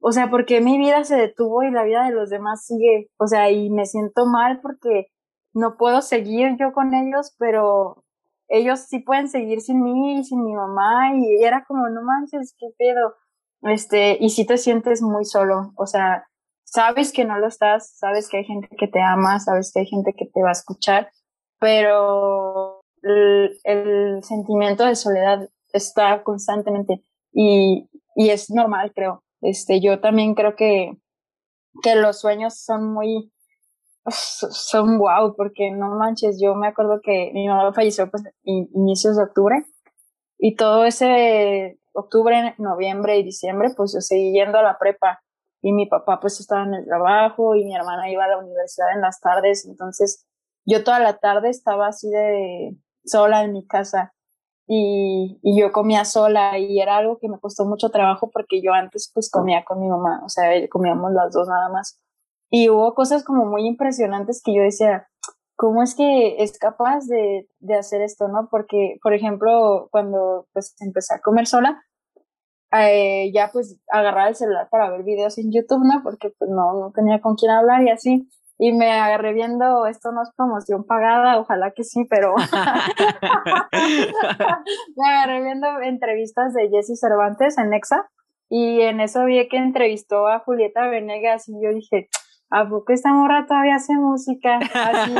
o sea, porque mi vida se detuvo y la vida de los demás sigue, o sea, y me siento mal porque no puedo seguir yo con ellos, pero ellos sí pueden seguir sin mí y sin mi mamá y era como, no manches, qué pedo. Este, y si te sientes muy solo, o sea, sabes que no lo estás, sabes que hay gente que te ama, sabes que hay gente que te va a escuchar, pero el, el sentimiento de soledad está constantemente y, y es normal, creo. Este, yo también creo que, que los sueños son muy, son wow, porque no manches, yo me acuerdo que mi mamá falleció pues inicios de octubre y todo ese octubre, noviembre y diciembre pues yo seguí yendo a la prepa y mi papá pues estaba en el trabajo y mi hermana iba a la universidad en las tardes, entonces yo toda la tarde estaba así de sola en mi casa y, y yo comía sola y era algo que me costó mucho trabajo porque yo antes pues comía con mi mamá, o sea, comíamos las dos nada más y hubo cosas como muy impresionantes que yo decía, ¿cómo es que es capaz de, de hacer esto, no? Porque, por ejemplo, cuando pues empecé a comer sola, eh, ya pues agarraba el celular para ver videos en YouTube, ¿no? Porque pues no, no tenía con quién hablar y así. Y me agarré viendo, esto no es promoción pagada, ojalá que sí, pero me agarré viendo entrevistas de Jesse Cervantes en Nexa y en eso vi que entrevistó a Julieta Venegas y yo dije, ¿a poco esta morra todavía hace música? Así,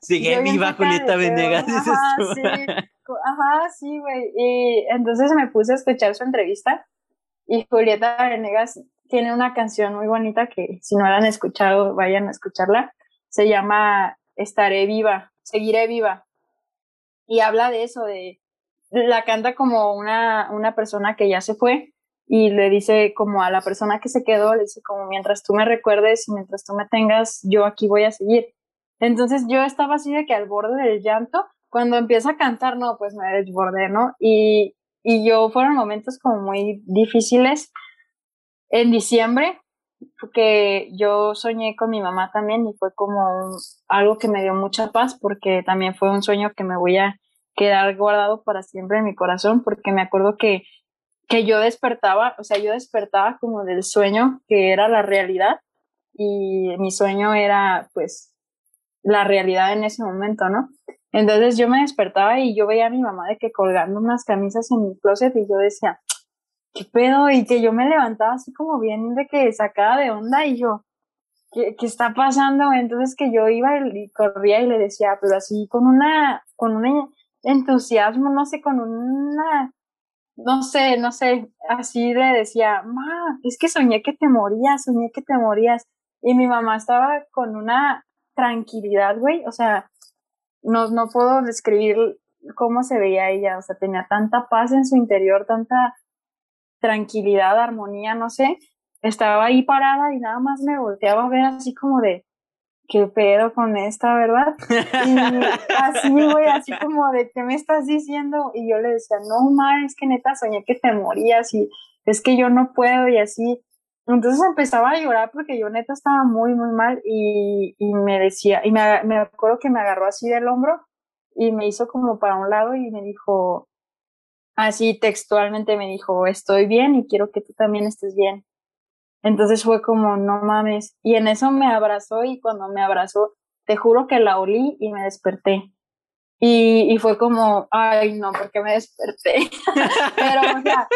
Sigue viva Julieta Venegas. Ajá, sí, ajá, sí, güey. Y entonces me puse a escuchar su entrevista y Julieta Venegas tiene una canción muy bonita que si no la han escuchado, vayan a escucharla. Se llama Estaré viva, seguiré viva. Y habla de eso, de la canta como una, una persona que ya se fue y le dice como a la persona que se quedó, le dice como mientras tú me recuerdes y mientras tú me tengas, yo aquí voy a seguir. Entonces yo estaba así de que al borde del llanto, cuando empieza a cantar, no, pues me desbordé, ¿no? Y, y yo fueron momentos como muy difíciles en diciembre, que yo soñé con mi mamá también y fue como algo que me dio mucha paz porque también fue un sueño que me voy a quedar guardado para siempre en mi corazón porque me acuerdo que, que yo despertaba, o sea, yo despertaba como del sueño que era la realidad y mi sueño era pues la realidad en ese momento, ¿no? Entonces yo me despertaba y yo veía a mi mamá de que colgando unas camisas en mi closet y yo decía, ¿qué pedo? Y que yo me levantaba así como bien de que sacaba de onda y yo, ¿qué, qué está pasando? Entonces que yo iba y corría y le decía, pero así con una, con un entusiasmo, no sé, con una, no sé, no sé, así le decía, ma, es que soñé que te morías, soñé que te morías. Y mi mamá estaba con una tranquilidad, güey, o sea, no, no puedo describir cómo se veía ella, o sea, tenía tanta paz en su interior, tanta tranquilidad, armonía, no sé, estaba ahí parada y nada más me volteaba a ver así como de, ¿qué pedo con esta, verdad? Y así, güey, así como de, ¿qué me estás diciendo? Y yo le decía, no, ma, es que neta soñé que te morías y es que yo no puedo y así. Entonces empezaba a llorar porque yo neta estaba muy, muy mal y, y me decía, y me, me acuerdo que me agarró así del hombro y me hizo como para un lado y me dijo, así textualmente me dijo, estoy bien y quiero que tú también estés bien. Entonces fue como, no mames. Y en eso me abrazó y cuando me abrazó, te juro que la olí y me desperté. Y, y fue como, ay, no, porque me desperté. Pero, o sea,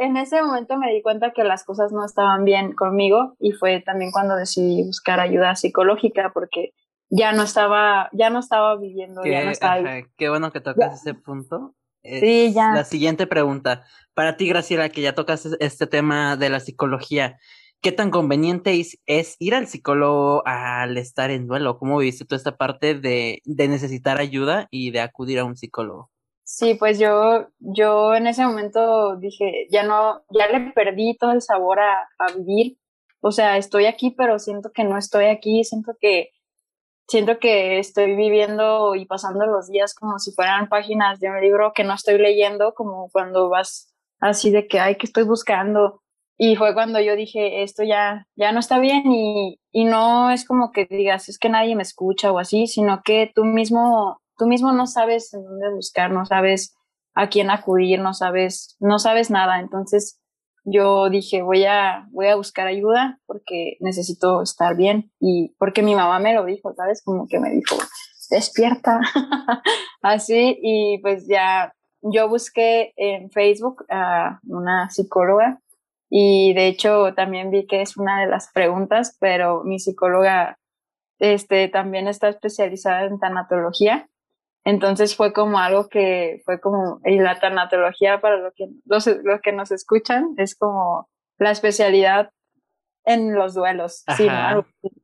en ese momento me di cuenta que las cosas no estaban bien conmigo y fue también cuando decidí buscar ayuda psicológica porque ya no estaba, ya no estaba viviendo, ya no estaba. qué bueno que tocas ese punto. sí, ya. La siguiente pregunta. Para ti, Graciela, que ya tocas este tema de la psicología, ¿qué tan conveniente es, ir al psicólogo al estar en duelo? ¿Cómo viviste tú esta parte de, de necesitar ayuda y de acudir a un psicólogo? Sí, pues yo, yo en ese momento dije, ya no, ya le perdí todo el sabor a, a vivir. O sea, estoy aquí, pero siento que no estoy aquí, siento que, siento que estoy viviendo y pasando los días como si fueran páginas de un libro que no estoy leyendo, como cuando vas así de que, ay, que estoy buscando. Y fue cuando yo dije, esto ya, ya no está bien y, y no es como que digas, es que nadie me escucha o así, sino que tú mismo tú mismo no sabes en dónde buscar, no sabes a quién acudir, no sabes, no sabes nada. Entonces yo dije, voy a, voy a buscar ayuda porque necesito estar bien y porque mi mamá me lo dijo, ¿sabes? Como que me dijo, despierta. Así y pues ya yo busqué en Facebook a una psicóloga y de hecho también vi que es una de las preguntas, pero mi psicóloga este también está especializada en tanatología entonces fue como algo que fue como, y la tanatología para lo que, los, los que nos escuchan es como la especialidad en los duelos. Sí,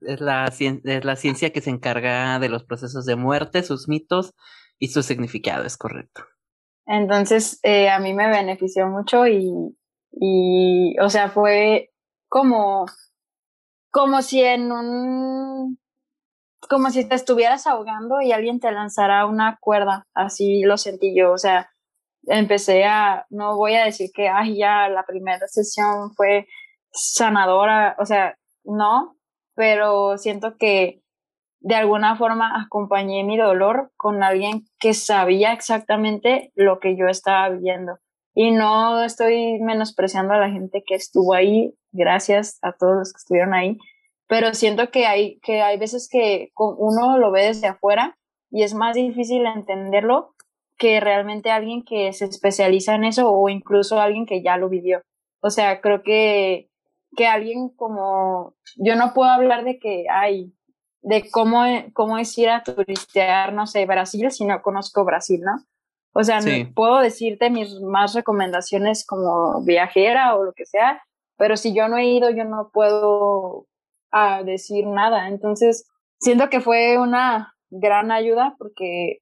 es, la, es la ciencia que se encarga de los procesos de muerte, sus mitos y su significado, es correcto. Entonces, eh, a mí me benefició mucho y, y, o sea, fue como, como si en un como si te estuvieras ahogando y alguien te lanzara una cuerda, así lo sentí yo, o sea, empecé a, no voy a decir que, ay, ya la primera sesión fue sanadora, o sea, no, pero siento que de alguna forma acompañé mi dolor con alguien que sabía exactamente lo que yo estaba viviendo. Y no estoy menospreciando a la gente que estuvo ahí, gracias a todos los que estuvieron ahí, pero siento que hay, que hay veces que uno lo ve desde afuera y es más difícil entenderlo que realmente alguien que se especializa en eso o incluso alguien que ya lo vivió. O sea, creo que, que alguien como, yo no puedo hablar de que hay, de cómo, cómo es ir a turistear, no sé, Brasil, si no conozco Brasil, ¿no? O sea, puedo decirte mis más recomendaciones como viajera o lo que sea, pero si yo no he ido, yo no puedo a decir nada. Entonces, siento que fue una gran ayuda porque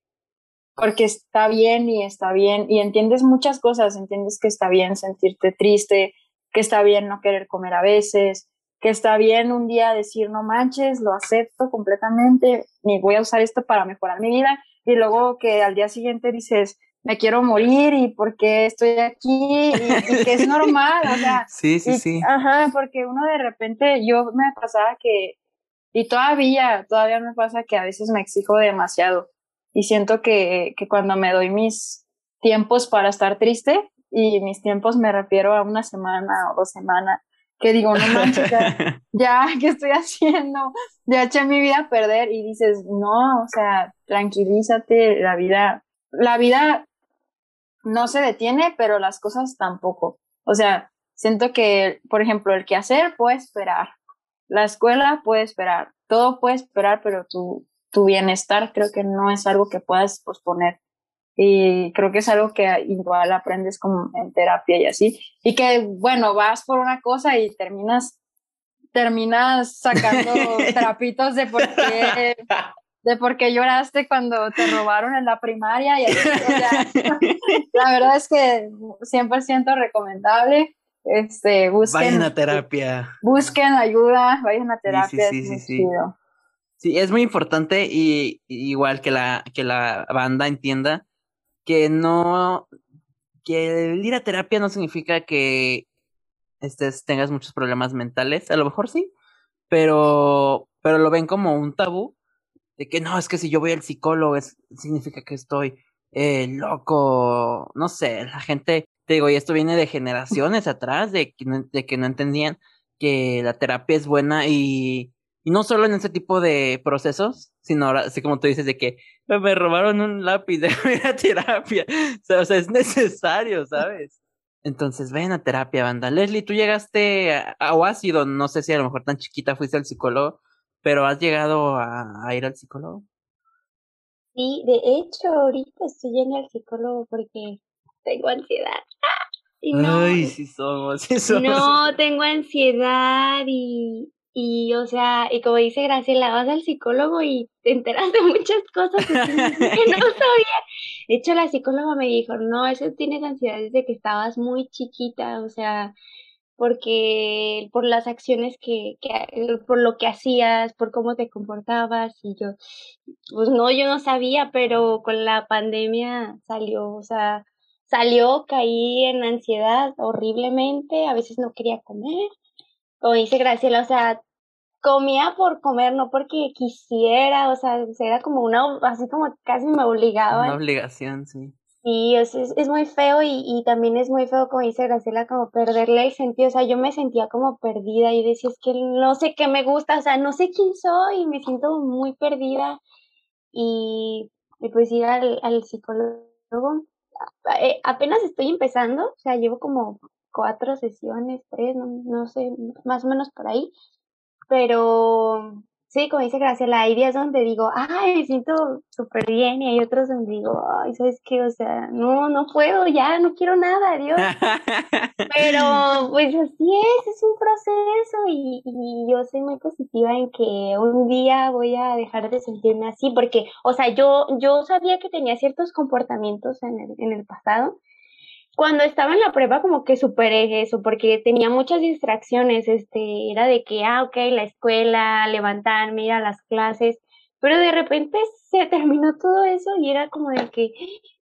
porque está bien y está bien y entiendes muchas cosas, entiendes que está bien sentirte triste, que está bien no querer comer a veces, que está bien un día decir no manches, lo acepto completamente, ni voy a usar esto para mejorar mi vida y luego que al día siguiente dices, me quiero morir y por qué estoy aquí y, que es normal, o sea. Sí, sí, sí. Ajá, porque uno de repente, yo me pasaba que, y todavía, todavía me pasa que a veces me exijo demasiado y siento que, que cuando me doy mis tiempos para estar triste, y mis tiempos me refiero a una semana o dos semanas, que digo, no manches, ya, ya, ¿qué estoy haciendo? Ya eché mi vida a perder y dices, no, o sea, tranquilízate, la vida, la vida no se detiene, pero las cosas tampoco. O sea, siento que, por ejemplo, el quehacer puede esperar, la escuela puede esperar, todo puede esperar, pero tu, tu bienestar creo que no es algo que puedas posponer. Y creo que es algo que igual aprendes como en terapia y así. Y que, bueno, vas por una cosa y terminas, terminas sacando trapitos de por qué, de por qué lloraste cuando te robaron en la primaria y así. la verdad es que 100% recomendable. Este, busquen. Vayan a terapia. Busquen ayuda, vayan a terapia. Sí, sí, sí, sí, es muy importante y, igual que la, que la banda entienda que no, que el ir a terapia no significa que estés, tengas muchos problemas mentales, a lo mejor sí, pero, pero lo ven como un tabú, de que no, es que si yo voy al psicólogo es, significa que estoy eh, loco, no sé, la gente, te digo, y esto viene de generaciones atrás, de, de que no entendían que la terapia es buena y, y no solo en ese tipo de procesos, sino ahora, así como tú dices, de que me robaron un lápiz de a terapia. O sea, es necesario, ¿sabes? Entonces, ven a terapia, banda. Leslie, tú llegaste a, o has ido, no sé si a lo mejor tan chiquita fuiste al psicólogo, pero has llegado a, ir al psicólogo. Sí, de hecho, ahorita estoy yendo al psicólogo porque tengo ansiedad. Ay, sí somos, sí somos. No, tengo ansiedad y, y, o sea, y como dice Graciela, vas al psicólogo y te enteras de muchas cosas que, no sabía. De hecho, la psicóloga me dijo, no, eso tienes ansiedad desde que estabas muy chiquita, o sea, porque por las acciones que, que, por lo que hacías, por cómo te comportabas, y yo, pues no, yo no sabía, pero con la pandemia salió, o sea, salió, caí en ansiedad horriblemente, a veces no quería comer, como dice Graciela, o sea, comía por comer, no porque quisiera, o sea, era como una, así como casi me obligaba. Una obligación, sí. Sí, es, es, muy feo y, y, también es muy feo, como dice Graciela, como perderle el sentido, o sea, yo me sentía como perdida y decía, es que no sé qué me gusta, o sea, no sé quién soy, me siento muy perdida y, pues ir al, al psicólogo, eh, apenas estoy empezando, o sea, llevo como cuatro sesiones, tres, no, no sé, más o menos por ahí. Pero sí, como dice Graciela, hay días donde digo, ay, me siento súper bien, y hay otros donde digo, ay, ¿sabes qué? O sea, no, no puedo, ya, no quiero nada, Dios. Pero pues así es, es un proceso y, y, yo soy muy positiva en que un día voy a dejar de sentirme así, porque, o sea, yo, yo sabía que tenía ciertos comportamientos en el, en el pasado cuando estaba en la prueba como que superé eso, porque tenía muchas distracciones, este, era de que, ah, ok, la escuela, levantarme, ir a las clases, pero de repente se terminó todo eso y era como de que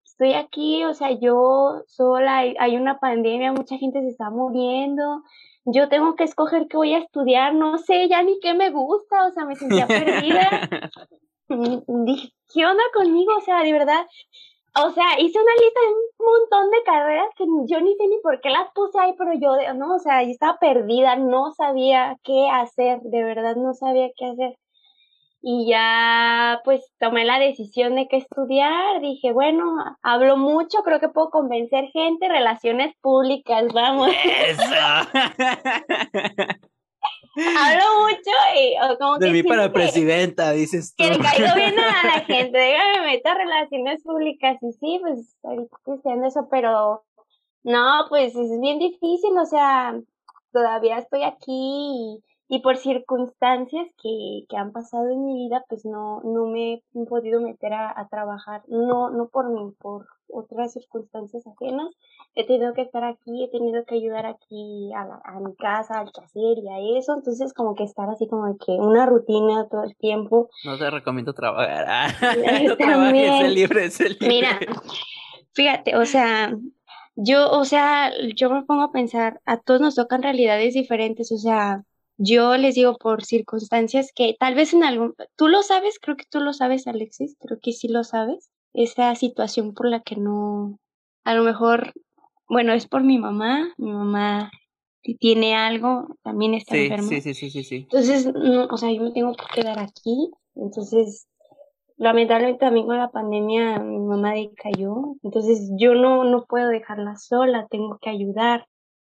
estoy aquí, o sea, yo sola, hay, una pandemia, mucha gente se está muriendo, yo tengo que escoger qué voy a estudiar, no sé ya ni qué me gusta, o sea, me sentía perdida. Dije, ¿qué onda conmigo? O sea, de verdad, o sea, hice una lista de un montón de carreras que yo ni sé ni por qué las puse ahí, pero yo, no, o sea, yo estaba perdida, no sabía qué hacer, de verdad no sabía qué hacer. Y ya, pues, tomé la decisión de qué estudiar. Dije, bueno, hablo mucho, creo que puedo convencer gente, relaciones públicas, vamos. Eso. Hablo mucho y como De mí para presidenta, dices tú. Que le caigo bien a la gente, dígame, meto a relaciones públicas y sí, pues ahorita estoy eso, pero no, pues es bien difícil, o sea, todavía estoy aquí y, por circunstancias que, que, han pasado en mi vida, pues no, no me he podido meter a, a trabajar, no, no por mí, por otras circunstancias ajenas, he tenido que estar aquí, he tenido que ayudar aquí a, a mi casa, al hacer y a eso, entonces como que estar así como que una rutina todo el tiempo. No te recomiendo trabajar, no trabajes, libre, libre. Mira, Fíjate, o sea, yo, o sea, yo me pongo a pensar, a todos nos tocan realidades diferentes, o sea, yo les digo por circunstancias que tal vez en algún, tú lo sabes, creo que tú lo sabes, Alexis, creo que sí lo sabes, esa situación por la que no, a lo mejor, bueno, es por mi mamá, mi mamá tiene algo, también está Sí, enferma. sí, sí, sí, sí, sí. Entonces, no, o sea, yo me tengo que quedar aquí. Entonces, lamentablemente también con la pandemia mi mamá decayó. Entonces, yo no, no puedo dejarla sola, tengo que ayudar.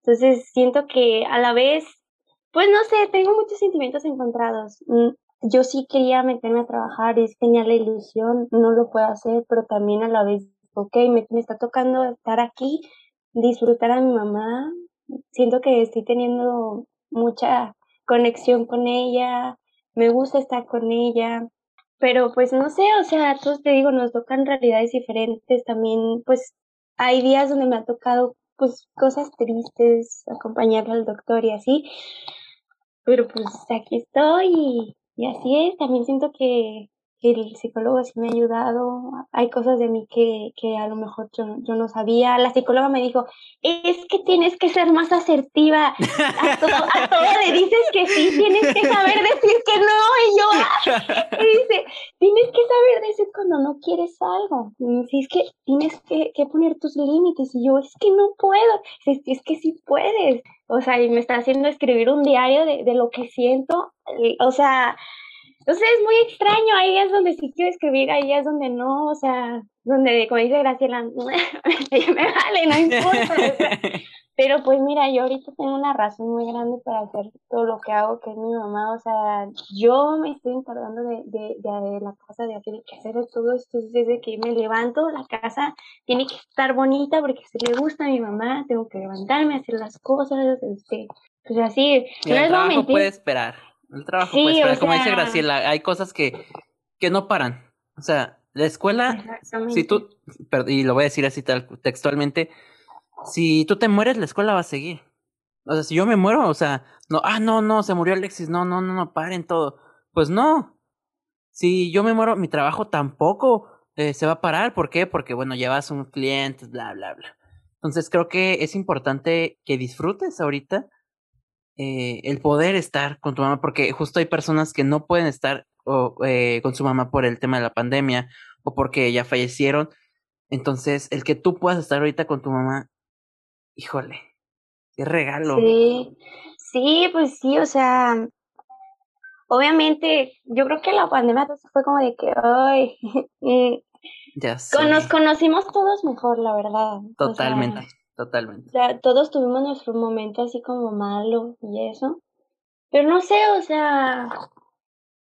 Entonces, siento que a la vez, pues no sé, tengo muchos sentimientos encontrados. Mm, Yo sí quería meterme a trabajar, es tenía la ilusión, no lo puedo hacer, pero también a la vez, ok, me, me está tocando estar aquí, disfrutar a mi mamá. Siento que estoy teniendo mucha conexión con ella, me gusta estar con ella, pero pues no sé, o sea, todos te digo, nos tocan realidades diferentes también, pues hay días donde me ha tocado pues cosas tristes, acompañarla al doctor y así, pero pues aquí estoy y, y así es, también siento que el psicólogo sí me ha ayudado, hay cosas de mí que, que a lo mejor yo, yo no sabía, la psicóloga me dijo, es que tienes que ser más asertiva, a todo, a todo le dices que sí, tienes que saber decir que no, y yo, y dice, tienes que saber decir cuando no quieres algo, dice, es que tienes que, que poner tus límites, y yo, es que no puedo, es que sí puedes, o sea, y me está haciendo escribir un diario de, de lo que siento, o sea, entonces es muy extraño, hay días donde sí quiero escribir, hay días donde no, o sea, donde, como dice Graciela, me vale, no importa, o sea, pero pues mira, yo ahorita tengo una razón muy grande para hacer todo lo que hago, que es mi mamá, o sea, yo me estoy encargando de, de, de, de la casa, de hacer, que hacer todo esto, desde que me levanto, la casa tiene que estar bonita porque se le gusta a mi mamá, tengo que levantarme, hacer las cosas, este, pues así, Y no el trabajo mentir. puede esperar. El trabajo Sí, puede esperar. o Como dice Graciela, hay cosas que, que no paran. O sea, la escuela, si tú, y lo voy a decir así tal, textualmente, si tú te mueres, la escuela va a seguir. O sea, si yo me muero, o sea, no, ah, no, no, se murió Alexis, no, no, no, no, paren todo. Pues no. Si yo me muero, mi trabajo tampoco eh, se va a parar. ¿Por qué? Porque, bueno, llevas un cliente, bla, bla, bla. Entonces creo que es importante que disfrutes ahorita eh, el poder estar con tu mamá, porque justo hay personas que no pueden estar o, eh, con su mamá por el tema de la pandemia o porque ya fallecieron. Entonces, el que tú puedas estar ahorita con tu mamá, híjole, qué regalo. Sí, sí, pues sí, o sea, obviamente, yo creo que la pandemia fue como de que, ay, mm, Ya sé. nos conocimos todos mejor, la verdad. o sea, Totalmente, o sea, todos tuvimos nuestro momento así como malo y eso. Pero no sé, o sea,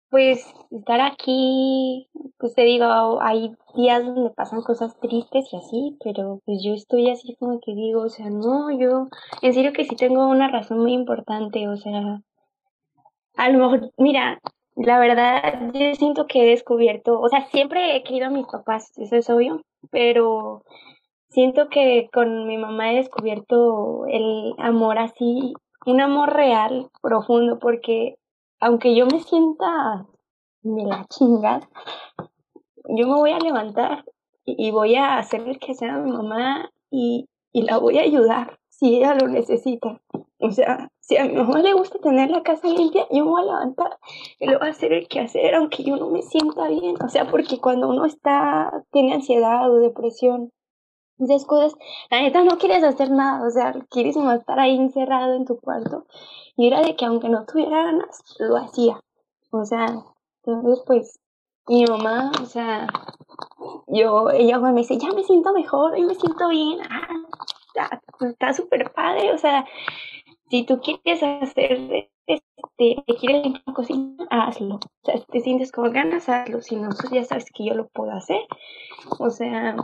pues estar aquí, pues te digo, hay días donde pasan cosas tristes y así, pero pues yo estoy así como que digo, o sea, no, yo, en serio que sí tengo una razón muy importante, o sea, a lo mejor, mira, la verdad, yo siento que he descubierto, o sea, siempre he querido a mis papás, eso es obvio, pero siento que con mi mamá he descubierto el amor así, un amor real, profundo, porque aunque yo me sienta de la chingada, yo me voy a levantar y, voy a hacer el que sea a mi mamá y, y la voy a ayudar si ella lo necesita. O sea, si a mi mamá le gusta tener la casa limpia, yo me voy a levantar y le voy a hacer el que hacer, aunque yo no me sienta bien. O sea, porque cuando uno está, tiene ansiedad o depresión, cosas, la neta no quieres hacer nada, o sea, quieres más estar ahí encerrado en tu cuarto. Y era de que aunque no tuviera ganas, lo hacía. O sea, entonces pues, mi mamá, o sea, yo, ella me dice, ya me siento mejor, y me siento bien, ah, está- está súper padre, o sea, si tú quieres hacer, este, quieres limpiar la cocina, hazlo. O sea, si te sientes con ganas, hazlo, si no, pues ya sabes que yo lo puedo hacer. O sea,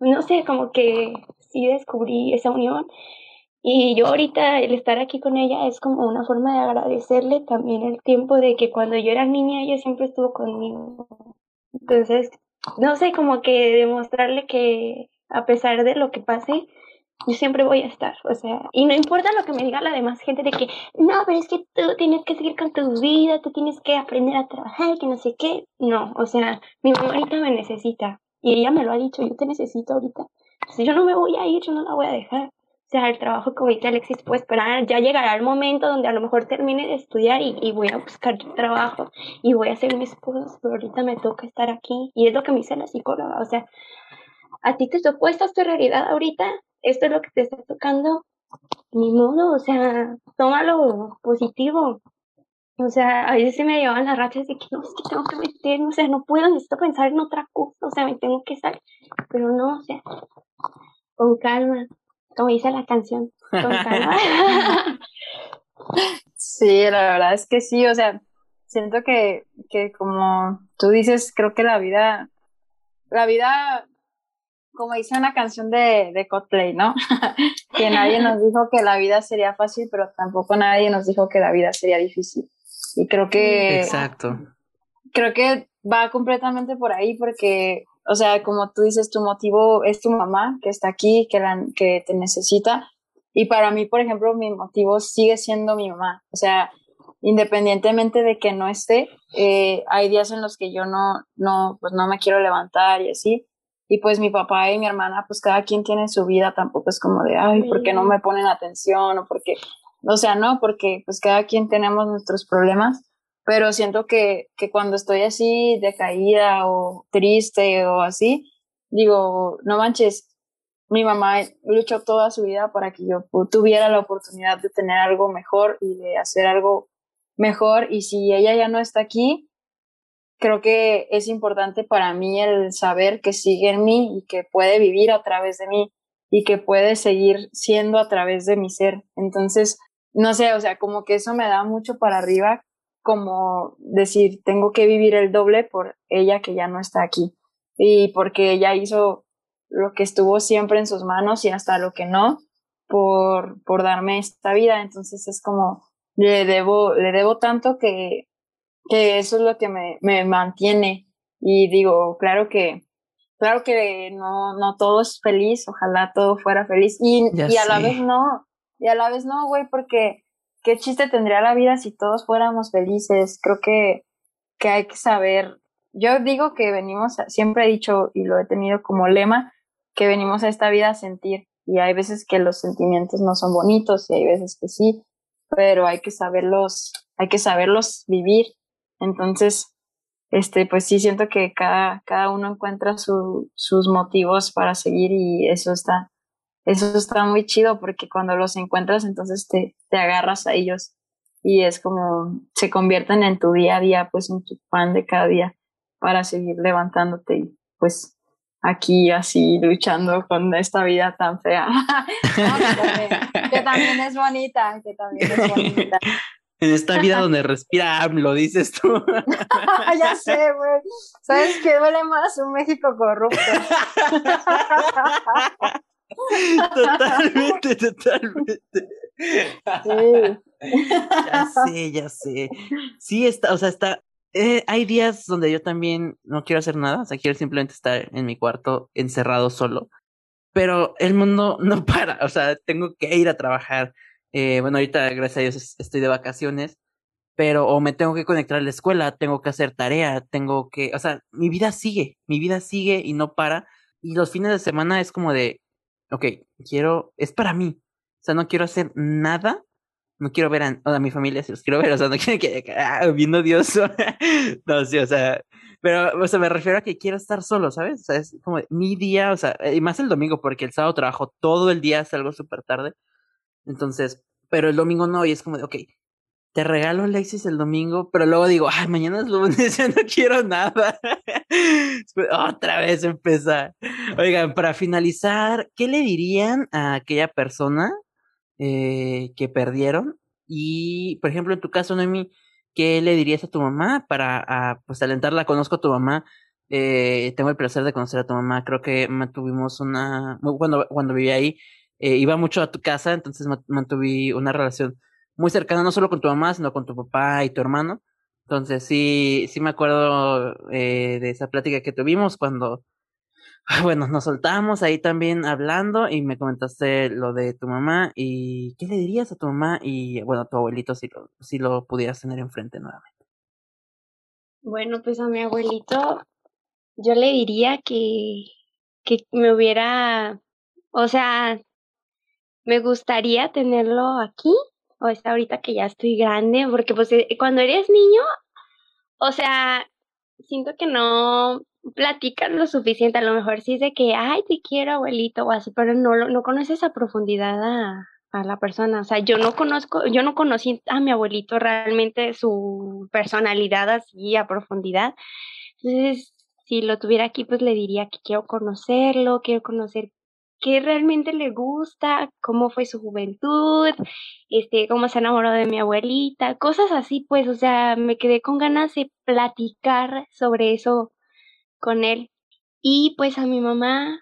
no sé, como que sí descubrí esa unión. Y yo ahorita el estar aquí con ella es como una forma de agradecerle también el tiempo de que cuando yo era niña ella siempre estuvo conmigo. Entonces, no sé, como que demostrarle que a pesar de lo que pase, yo siempre voy a estar, o sea, y no importa lo que me diga la demás gente de que, no, pero es que tú tienes que seguir con tu vida, tú tienes que aprender a trabajar, que no sé qué, no, o sea, mi mamá ahorita me necesita, y ella me lo ha dicho, yo te necesito ahorita, Si yo no me voy a ir, yo no la voy a dejar. O sea, el trabajo, como dice Alexis, puede esperar. Ya llegará el momento donde a lo mejor termine de estudiar y, y voy a buscar trabajo y voy a hacer mis cosas, pero ahorita me toca estar aquí. Y es lo que me dice la psicóloga. O sea, a ti te tocó, esta es tu realidad ahorita, esto es lo que te está tocando, ni modo, o sea, tómalo positivo. O sea, a veces se me llevan las rachas de que no, es que tengo que meterme, o sea, no puedo, necesito pensar en otra cosa, o sea, me tengo que salir. Pero no, o sea, con calma, como dice la canción, con calma. sí, la verdad es que sí, o sea, siento que, que como tú dices, creo que la vida, la vida como dice una canción de, de Coldplay, ¿no? que nadie nos dijo que la vida sería fácil, pero tampoco nadie nos dijo que la vida sería difícil. Y creo que... Exacto. Creo que va completamente por ahí porque, o sea, como tú dices, tu motivo es tu mamá que está aquí, que, la, que te necesita. Y para mí, por ejemplo, mi motivo sigue siendo mi mamá. O sea, independientemente de que no esté, eh, hay días en los que yo no, no, pues no me quiero levantar y así y pues mi papá y mi hermana, pues cada quien tiene su vida, tampoco es como de, ay, ¿por qué no me ponen atención? O porque, o sea, no, porque pues cada quien tenemos nuestros problemas, pero siento que, que cuando estoy así decaída o triste o así, digo, no manches, mi mamá luchó toda su vida para que yo tuviera la oportunidad de tener algo mejor y de hacer algo mejor y si ella ya no está aquí, creo que es importante para mí el saber que sigue en mí y que puede vivir a través de mí y que puede seguir siendo a través de mi ser. Entonces, no sé, o sea, como que eso me da mucho para arriba, como decir, tengo que vivir el doble por ella que ya no está aquí y porque ella hizo lo que estuvo siempre en sus manos y hasta lo que no por, por darme esta vida. Entonces es como, le debo, le debo tanto que que eso es lo que me, me mantiene. Y digo, claro que, claro que no, no todo es feliz, ojalá todo fuera feliz. Y, y a la vez no, y a la vez no, güey, porque qué chiste tendría la vida si todos fuéramos felices. Creo que, que hay que saber. Yo digo que venimos, siempre he dicho y lo he tenido como lema, que venimos a esta vida a sentir. Y hay veces que los sentimientos no son bonitos y hay veces que sí, pero hay que saberlos, hay que saberlos vivir entonces, este, pues sí siento que cada, cada uno encuentra su, sus motivos para seguir y eso está, eso está muy chido porque cuando los encuentras entonces te, te agarras a ellos y es como se convierten en tu día a día, pues en tu pan de cada día para seguir levantándote y pues aquí así luchando con esta vida tan fea. que, también, es bonita, que también es bonita en esta vida donde respira lo dices tú. ya sé, güey. ¿Sabes qué duele más un México corrupto? totalmente, totalmente. Sí. Ya sé, ya sé. Sí, está, o sea, está. Eh, hay días donde yo también no quiero hacer nada, o sea, quiero simplemente estar en mi cuarto encerrado solo. Pero el mundo no para, o sea, tengo que ir a trabajar eh, bueno, ahorita, gracias a Dios, estoy de vacaciones, pero o me tengo que conectar a la escuela, tengo que hacer tarea, tengo que, o sea, mi vida sigue, mi vida sigue y no para. Y los fines de semana es como de, ok, quiero, es para mí, o sea, no quiero hacer nada, no quiero ver a, mi familia si los quiero ver, o sea, no quiero que, ah, bien odioso, no, sí, o sea, pero, o sea, me refiero a que quiero estar solo, ¿sabes? O sea, es como mi día, o sea, y más el domingo, porque el sábado trabajo todo el día, salgo súper tarde, entonces, pero el domingo no, y es como de, ok, te regalo Alexis el domingo, pero luego digo, ay, mañana es lunes, ya no quiero nada. Otra vez empezar. Oigan, para finalizar, ¿qué le dirían a aquella persona eh, que perdieron? Y, por ejemplo, en tu caso, Noemi, ¿qué le dirías a tu mamá para a, pues alentarla? Conozco a tu mamá, eh, tengo el placer de conocer a tu mamá, creo que tuvimos una, cuando, cuando vivía ahí, eh, iba mucho a tu casa, entonces mantuve una relación muy cercana, no solo con tu mamá, sino con tu papá y tu hermano. Entonces sí, sí me acuerdo eh, de esa plática que tuvimos cuando, bueno, nos soltamos ahí también hablando y me comentaste lo de tu mamá y qué le dirías a tu mamá y, bueno, a tu abuelito si lo, si lo pudieras tener enfrente nuevamente. Bueno, pues a mi abuelito yo le diría que, que me hubiera O sea, me gustaría tenerlo aquí, o sea, ahorita que ya estoy grande, porque pues eh, cuando eres niño, o sea, siento que no platican lo suficiente, a lo mejor sí es de que, ay, te quiero abuelito o así, pero no, no conoces a profundidad a, a la persona, o sea, yo no conozco, yo no conocí a mi abuelito realmente su personalidad así a profundidad, entonces, si lo tuviera aquí, pues le diría que quiero conocerlo, quiero conocer qué realmente le gusta, cómo fue su juventud, este, cómo se enamoró de mi abuelita, cosas así, pues, o sea, me quedé con ganas de platicar sobre eso con él. Y pues a mi mamá,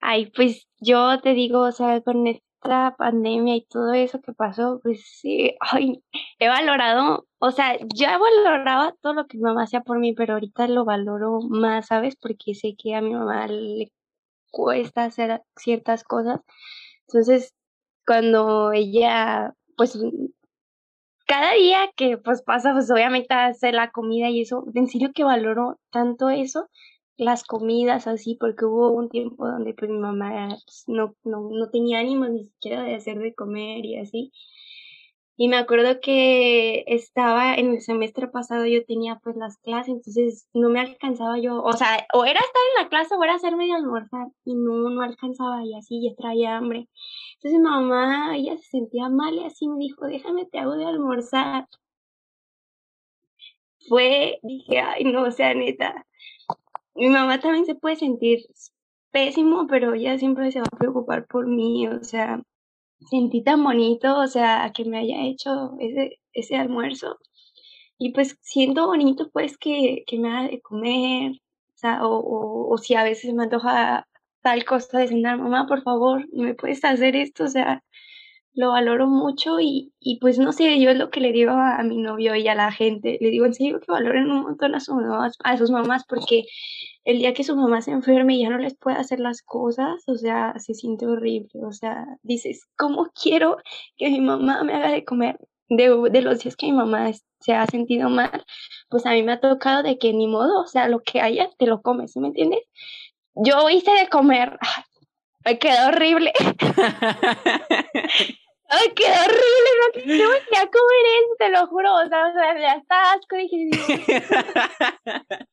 ay, pues yo te digo, o sea, con esta pandemia y todo eso que pasó, pues sí, ay, he valorado, o sea, ya valoraba todo lo que mi mamá hacía por mí, pero ahorita lo valoro más, ¿sabes? Porque sé que a mi mamá le cuesta hacer ciertas cosas. Entonces, cuando ella, pues, cada día que pues pasa, pues obviamente hace la comida y eso, en serio que valoro tanto eso, las comidas así, porque hubo un tiempo donde pues mi mamá pues, no, no, no tenía ánimo ni siquiera de hacer de comer y así. Y me acuerdo que estaba en el semestre pasado, yo tenía pues las clases, entonces no me alcanzaba yo, o sea, o era estar en la clase o era hacerme de almorzar, y no, no alcanzaba, y así ya traía hambre. Entonces mi mamá, ella se sentía mal y así me dijo, déjame, te hago de almorzar. Fue, dije, ay, no, o sea, neta, mi mamá también se puede sentir pésimo, pero ella siempre se va a preocupar por mí, o sea, sentí tan bonito, o sea, que me haya hecho ese, ese almuerzo. Y pues siento bonito pues que, que me haga de comer, o sea, o, o, o, si a veces me antoja tal cosa de cenar, mamá, por favor, ¿me puedes hacer esto? O sea, lo valoro mucho y, y pues no sé, yo es lo que le digo a, a mi novio y a la gente, le digo en serio que valoren un montón a sus mamás, a sus mamás porque el día que su mamá se enferme y ya no les puede hacer las cosas, o sea, se siente horrible, o sea, dices, ¿cómo quiero que mi mamá me haga de comer? De, de los días que mi mamá se ha sentido mal, pues a mí me ha tocado de que ni modo, o sea, lo que haya, te lo comes, ¿sí me entiendes? Yo hice de comer, me quedó horrible. Ay, quedó horrible, no, no me quería comer eso, te lo juro, o sea, o sea ya está asco, dije,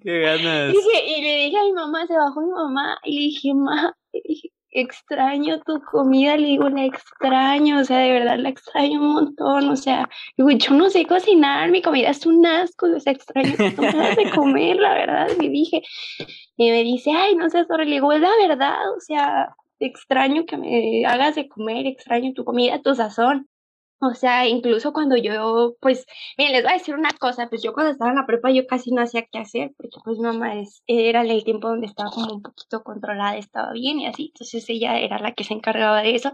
Qué ganas. Y, dije, y le dije a mi mamá, se bajó mi mamá, y le dije, ma, dije, extraño tu comida, le digo, la extraño, o sea, de verdad la extraño un montón, o sea, digo, yo no sé cocinar, mi comida es un asco, o sea, extraño ganas de comer, la verdad, le dije, y me dice, ay, no seas horrible, le digo, es la verdad, o sea, extraño que me hagas de comer, extraño tu comida, tu sazón. O sea, incluso cuando yo, pues, miren, les voy a decir una cosa, pues yo cuando estaba en la prepa yo casi no hacía qué hacer, porque pues mi mamá es, era el tiempo donde estaba como un poquito controlada, estaba bien y así, entonces ella era la que se encargaba de eso.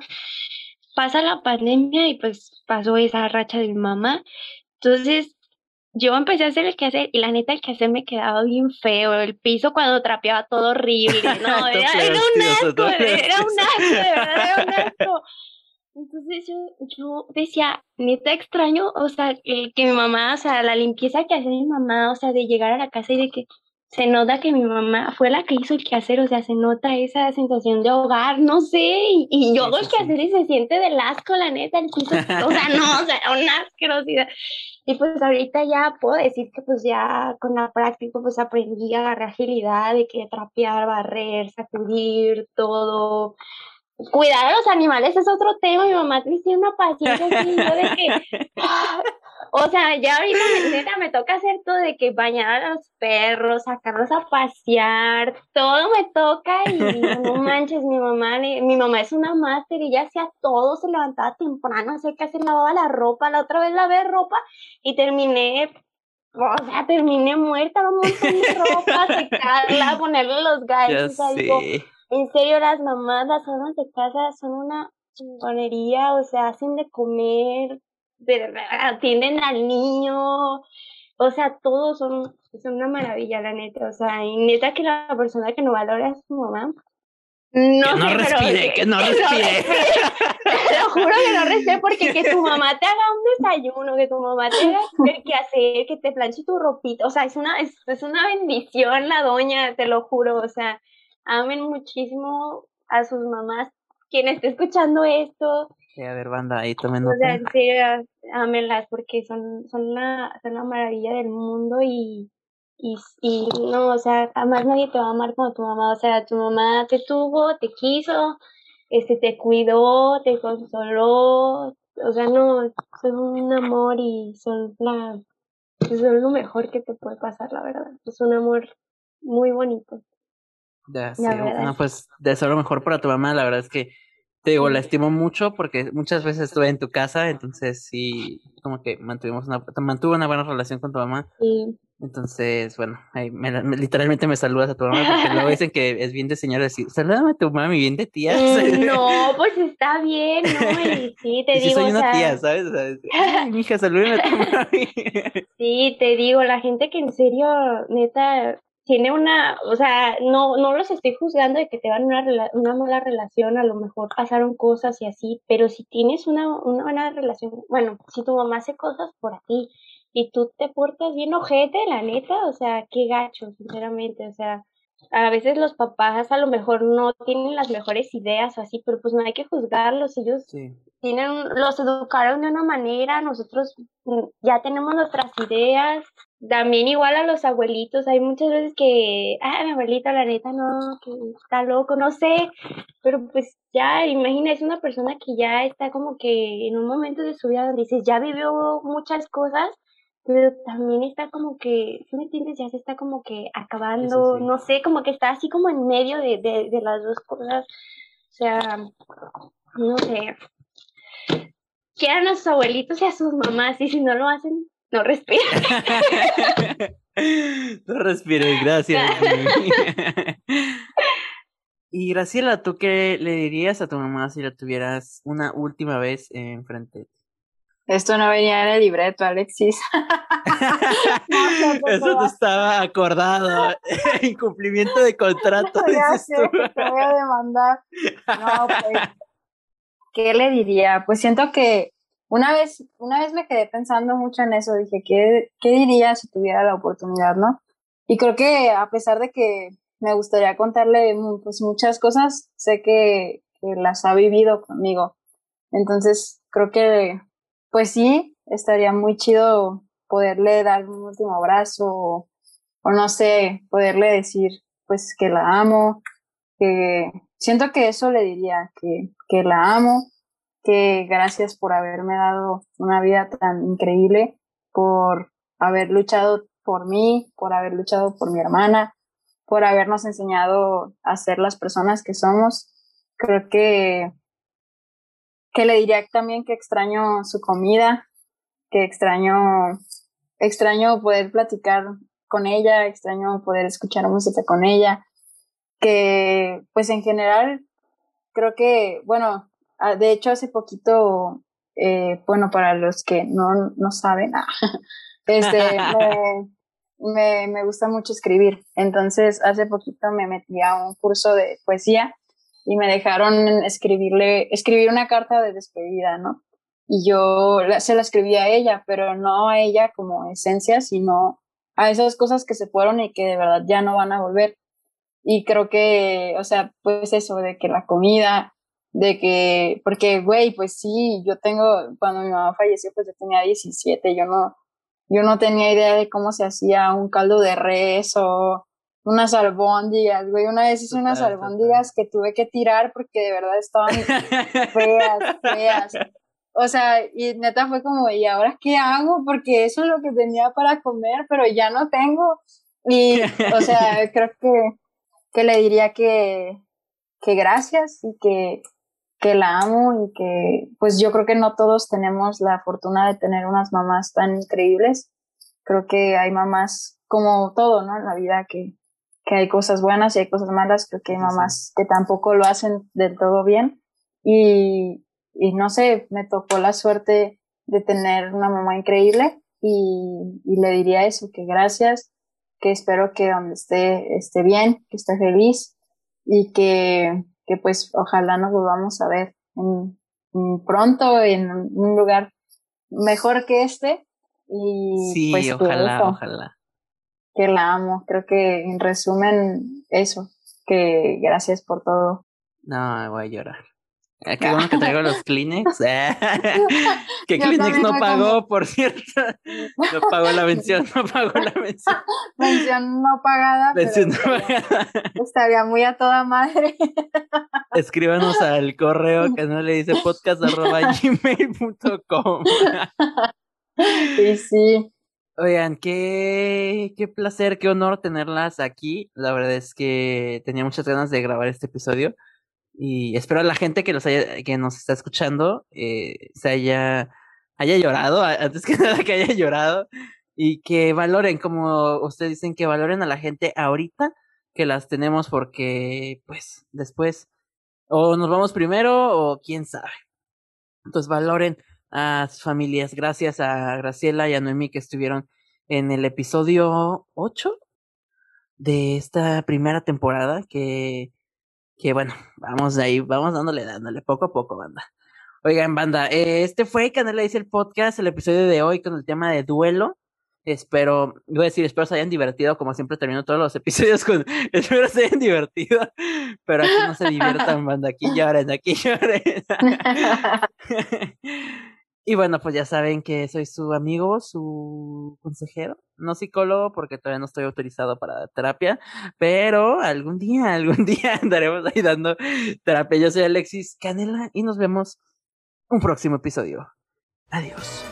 Pasa la pandemia y pues pasó esa racha de mi mamá, entonces yo empecé a hacer el quehacer y la neta el quehacer me quedaba bien feo, el piso cuando trapeaba todo horrible, no, era, era un asco, era un asco, de verdad, era un asco. Entonces yo, yo decía, neta extraño, o sea, que, que mi mamá, o sea, la limpieza que hace mi mamá, o sea, de llegar a la casa y de que se nota que mi mamá fue la que hizo el quehacer, o sea, se nota esa sensación de hogar, no sé, y, y yo hago el quehacer y se siente del asco, la neta, el piso, o sea, no, o sea, una asquerosidad. Y pues ahorita ya puedo decir que pues ya con la práctica pues aprendí a agarrar agilidad de que trapear, barrer, sacudir, todo, cuidar a los animales es otro tema. Mi mamá tiene una paciencia así, yo de que, o sea, ya ahorita neta, me toca hacer todo de que bañar a los perros, sacarlos a pasear, todo me toca y no manches, mi mamá, mi mamá es una máster y ella hacía todo, se levantaba temprano, hacía que se lavaba la ropa, la otra vez lavé ropa y terminé o sea, terminé muerta, un montón de ropa, secarla, ponerle los ganchos, algo. En serio, las mamás, las amas de casa son una chingonería, o sea, hacen de comer, de, atienden al niño, o sea, todos son, son una maravilla, la neta, o sea, y neta que la persona que no valora es su mamá. No, que no sé, respire, pero, que no respire. Te lo juro que no respire porque que tu mamá te haga un desayuno, que tu mamá te haga que hacer, que te planche tu ropita, o sea, es una, es, es una bendición la doña, te lo juro, o sea, amen muchísimo a sus mamás, quien esté escuchando esto. Sí, a ver, banda, ahí tomen O sea, en serio, ámenlas porque son, son, la, son la maravilla del mundo y, y, y no, o sea, jamás nadie te va a amar como tu mamá. O sea, tu mamá te tuvo, te quiso, este, te cuidó, te consoló. O sea, no, son un amor y son la, son lo mejor que te puede pasar, la verdad. Es un amor muy bonito. Ya, sí, no, pues deseo lo mejor para tu mamá, la verdad es que te digo, la estimo mucho porque muchas veces estuve en tu casa, entonces sí, como que mantuvimos una, mantuvo una buena relación con tu mamá. Sí. Entonces, bueno, ahí me, literalmente me saludas a tu mamá porque luego dicen que es bien de señora decir, salúdame a tu mamá, bien de tía. Mm, no, pues está bien, ¿no? Y sí, te digo. soy una tía, ¿sabes? O sea, hija, salúdame a tu mamá. sí, te digo, la gente que en serio, neta, tiene una, o sea, no, no los estoy juzgando de que te van una, una mala relación, a lo mejor pasaron cosas y así, pero si tienes una, una buena relación, bueno, si tu mamá hace cosas por ti y tú te portas bien ojete, la neta, o sea, qué gacho, sinceramente, o sea, a veces los papás a lo mejor no tienen las mejores ideas o así, pero pues no hay que juzgarlos, ellos tienen, los educaron de una manera, nosotros mm, ya tenemos nuestras ideas, también igual a los abuelitos, hay muchas veces que, ah, mi abuelita, la neta, no, que está loco, no sé, pero pues ya, imagina, es una persona que ya está como que en un momento de su vida donde dices, ya vivió muchas cosas, pero también está como que, si me entiendes? Ya se está como que acabando, no sé, como que está así como en medio de, de, de las dos cosas, o sea, no sé. Quieran a sus abuelitos y a sus mamás, y si no lo hacen, no respiren. no respiren, gracias. y Graciela, ¿tú qué le dirías a tu mamá si la tuvieras una última vez enfrente? Esto no venía en el libreto, Alexis. Eso no estaba acordado. Incumplimiento de contrato. Ya sé que te voy a demandar. No, pues. ¿Qué le diría? Pues siento que una vez, una vez me quedé pensando mucho en eso, dije, ¿qué, qué diría si tuviera la oportunidad, no? Y creo que a pesar de que me gustaría contarle pues, muchas cosas, sé que, que las ha vivido conmigo. Entonces, creo que, pues sí, estaría muy chido poderle dar un último abrazo o, o no sé, poderle decir, pues, que la amo, que siento que eso le diría, que, que la amo, que gracias por haberme dado una vida tan increíble, por haber luchado por mí, por haber luchado por mi hermana, por habernos enseñado a ser las personas que somos. Creo que, que le diría también que extraño su comida, que extraño, extraño poder platicar con ella, extraño poder escuchar música con ella, que pues en general creo que, bueno, de hecho, hace poquito, eh, bueno, para los que no, no saben, ah, este, me, me, gusta mucho escribir. Entonces, hace poquito me metí a un curso de poesía y me dejaron escribirle, escribir una carta de despedida, ¿no? Y yo se la escribí a ella, pero no a ella como esencia, sino a esas cosas que se fueron y que de verdad ya no van a volver. Y creo que, o sea, pues eso de que la comida, de que, porque, güey, pues sí, yo tengo, cuando mi mamá falleció, pues yo tenía 17, yo no, yo no tenía idea de cómo se hacía un caldo de res o unas albóndigas, güey, una vez hice unas albóndigas que tuve que tirar porque de verdad estaban feas, feas. O sea, y neta fue como, ¿y ahora qué hago? Porque eso es lo que tenía para comer, pero ya no tengo. Y, o sea, creo que, que le diría que, que gracias y que, que la amo y que pues yo creo que no todos tenemos la fortuna de tener unas mamás tan increíbles. Creo que hay mamás como todo, ¿no? En la vida que, que hay cosas buenas y hay cosas malas, creo que hay mamás que tampoco lo hacen del todo bien. Y, y no sé, me tocó la suerte de tener una mamá increíble y, y le diría eso, que gracias, que espero que donde esté esté bien, que esté feliz y que que pues ojalá nos volvamos a ver en, pronto en un lugar mejor que este. Y sí, pues, ojalá, ojalá. Que la amo. Creo que en resumen, eso, que gracias por todo. No, voy a llorar. Ah, qué bueno que traigo los Kleenex. que Kleenex no pagó, por cierto. No pagó la mención, no pagó la mención. Mención no pagada. Mención no pagada. Estaría muy a toda madre. Escríbanos al correo que no le dice podcast arroba gmail.com. Sí, sí. Oigan, qué, qué placer, qué honor tenerlas aquí. La verdad es que tenía muchas ganas de grabar este episodio. Y espero a la gente que, los haya, que nos está escuchando eh, se haya, haya llorado, antes que nada que haya llorado, y que valoren, como ustedes dicen, que valoren a la gente ahorita que las tenemos porque, pues, después, o nos vamos primero o quién sabe. Entonces valoren a sus familias. Gracias a Graciela y a Noemi que estuvieron en el episodio 8 de esta primera temporada que que bueno, vamos ahí, vamos dándole, dándole, poco a poco, banda. Oigan, banda, eh, este fue Canela dice el podcast, el episodio de hoy con el tema de duelo. Espero, voy a decir, espero se hayan divertido, como siempre termino todos los episodios con, espero se hayan divertido, pero aquí no se diviertan, banda, aquí lloren, aquí lloren. Y bueno, pues ya saben que soy su amigo, su consejero, no psicólogo porque todavía no estoy autorizado para terapia, pero algún día, algún día andaremos ahí dando terapia. Yo soy Alexis Canela y nos vemos un próximo episodio. Adiós.